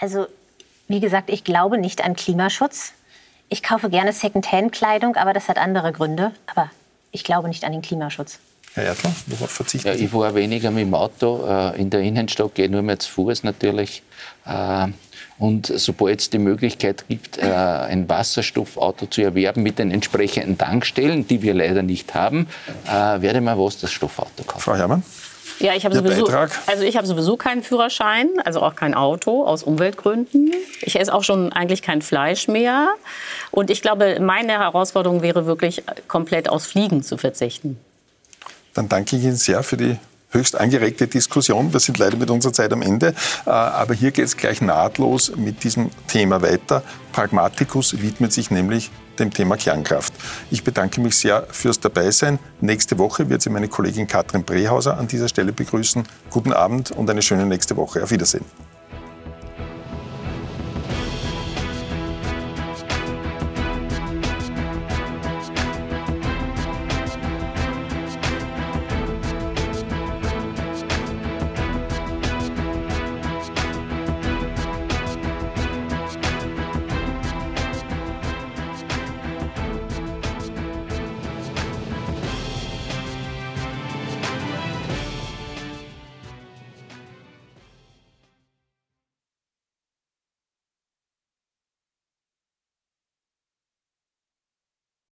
Also, wie gesagt, ich glaube nicht an Klimaschutz. Ich kaufe gerne Secondhand-Kleidung, aber das hat andere Gründe. Aber ich glaube nicht an den Klimaschutz. Herr Erdl, worauf verzichten ja, Sie? Ich fahre weniger mit dem Auto. Äh, in der Innenstadt gehe ich nur mehr zu Fuß natürlich. Äh, und sobald es die Möglichkeit gibt, äh, ein Wasserstoffauto zu erwerben mit den entsprechenden Tankstellen, die wir leider nicht haben, werde ich mal was das Stoffauto kaufen. Frau Herrmann? Ja, ich habe sowieso, Beitrag? also ich habe sowieso keinen Führerschein, also auch kein Auto aus Umweltgründen. Ich esse auch schon eigentlich kein Fleisch mehr. Und ich glaube, meine Herausforderung wäre wirklich komplett aus Fliegen zu verzichten. Dann danke ich Ihnen sehr für die höchst angeregte Diskussion. Wir sind leider mit unserer Zeit am Ende. Äh, Aber hier geht es gleich nahtlos mit diesem Thema weiter. Pragmaticus widmet sich nämlich dem Thema Kernkraft. Ich bedanke mich sehr fürs Dabeisein. Nächste Woche wird Sie meine Kollegin Katrin Brehauser an dieser Stelle begrüßen. Guten Abend und eine schöne nächste Woche. Auf Wiedersehen.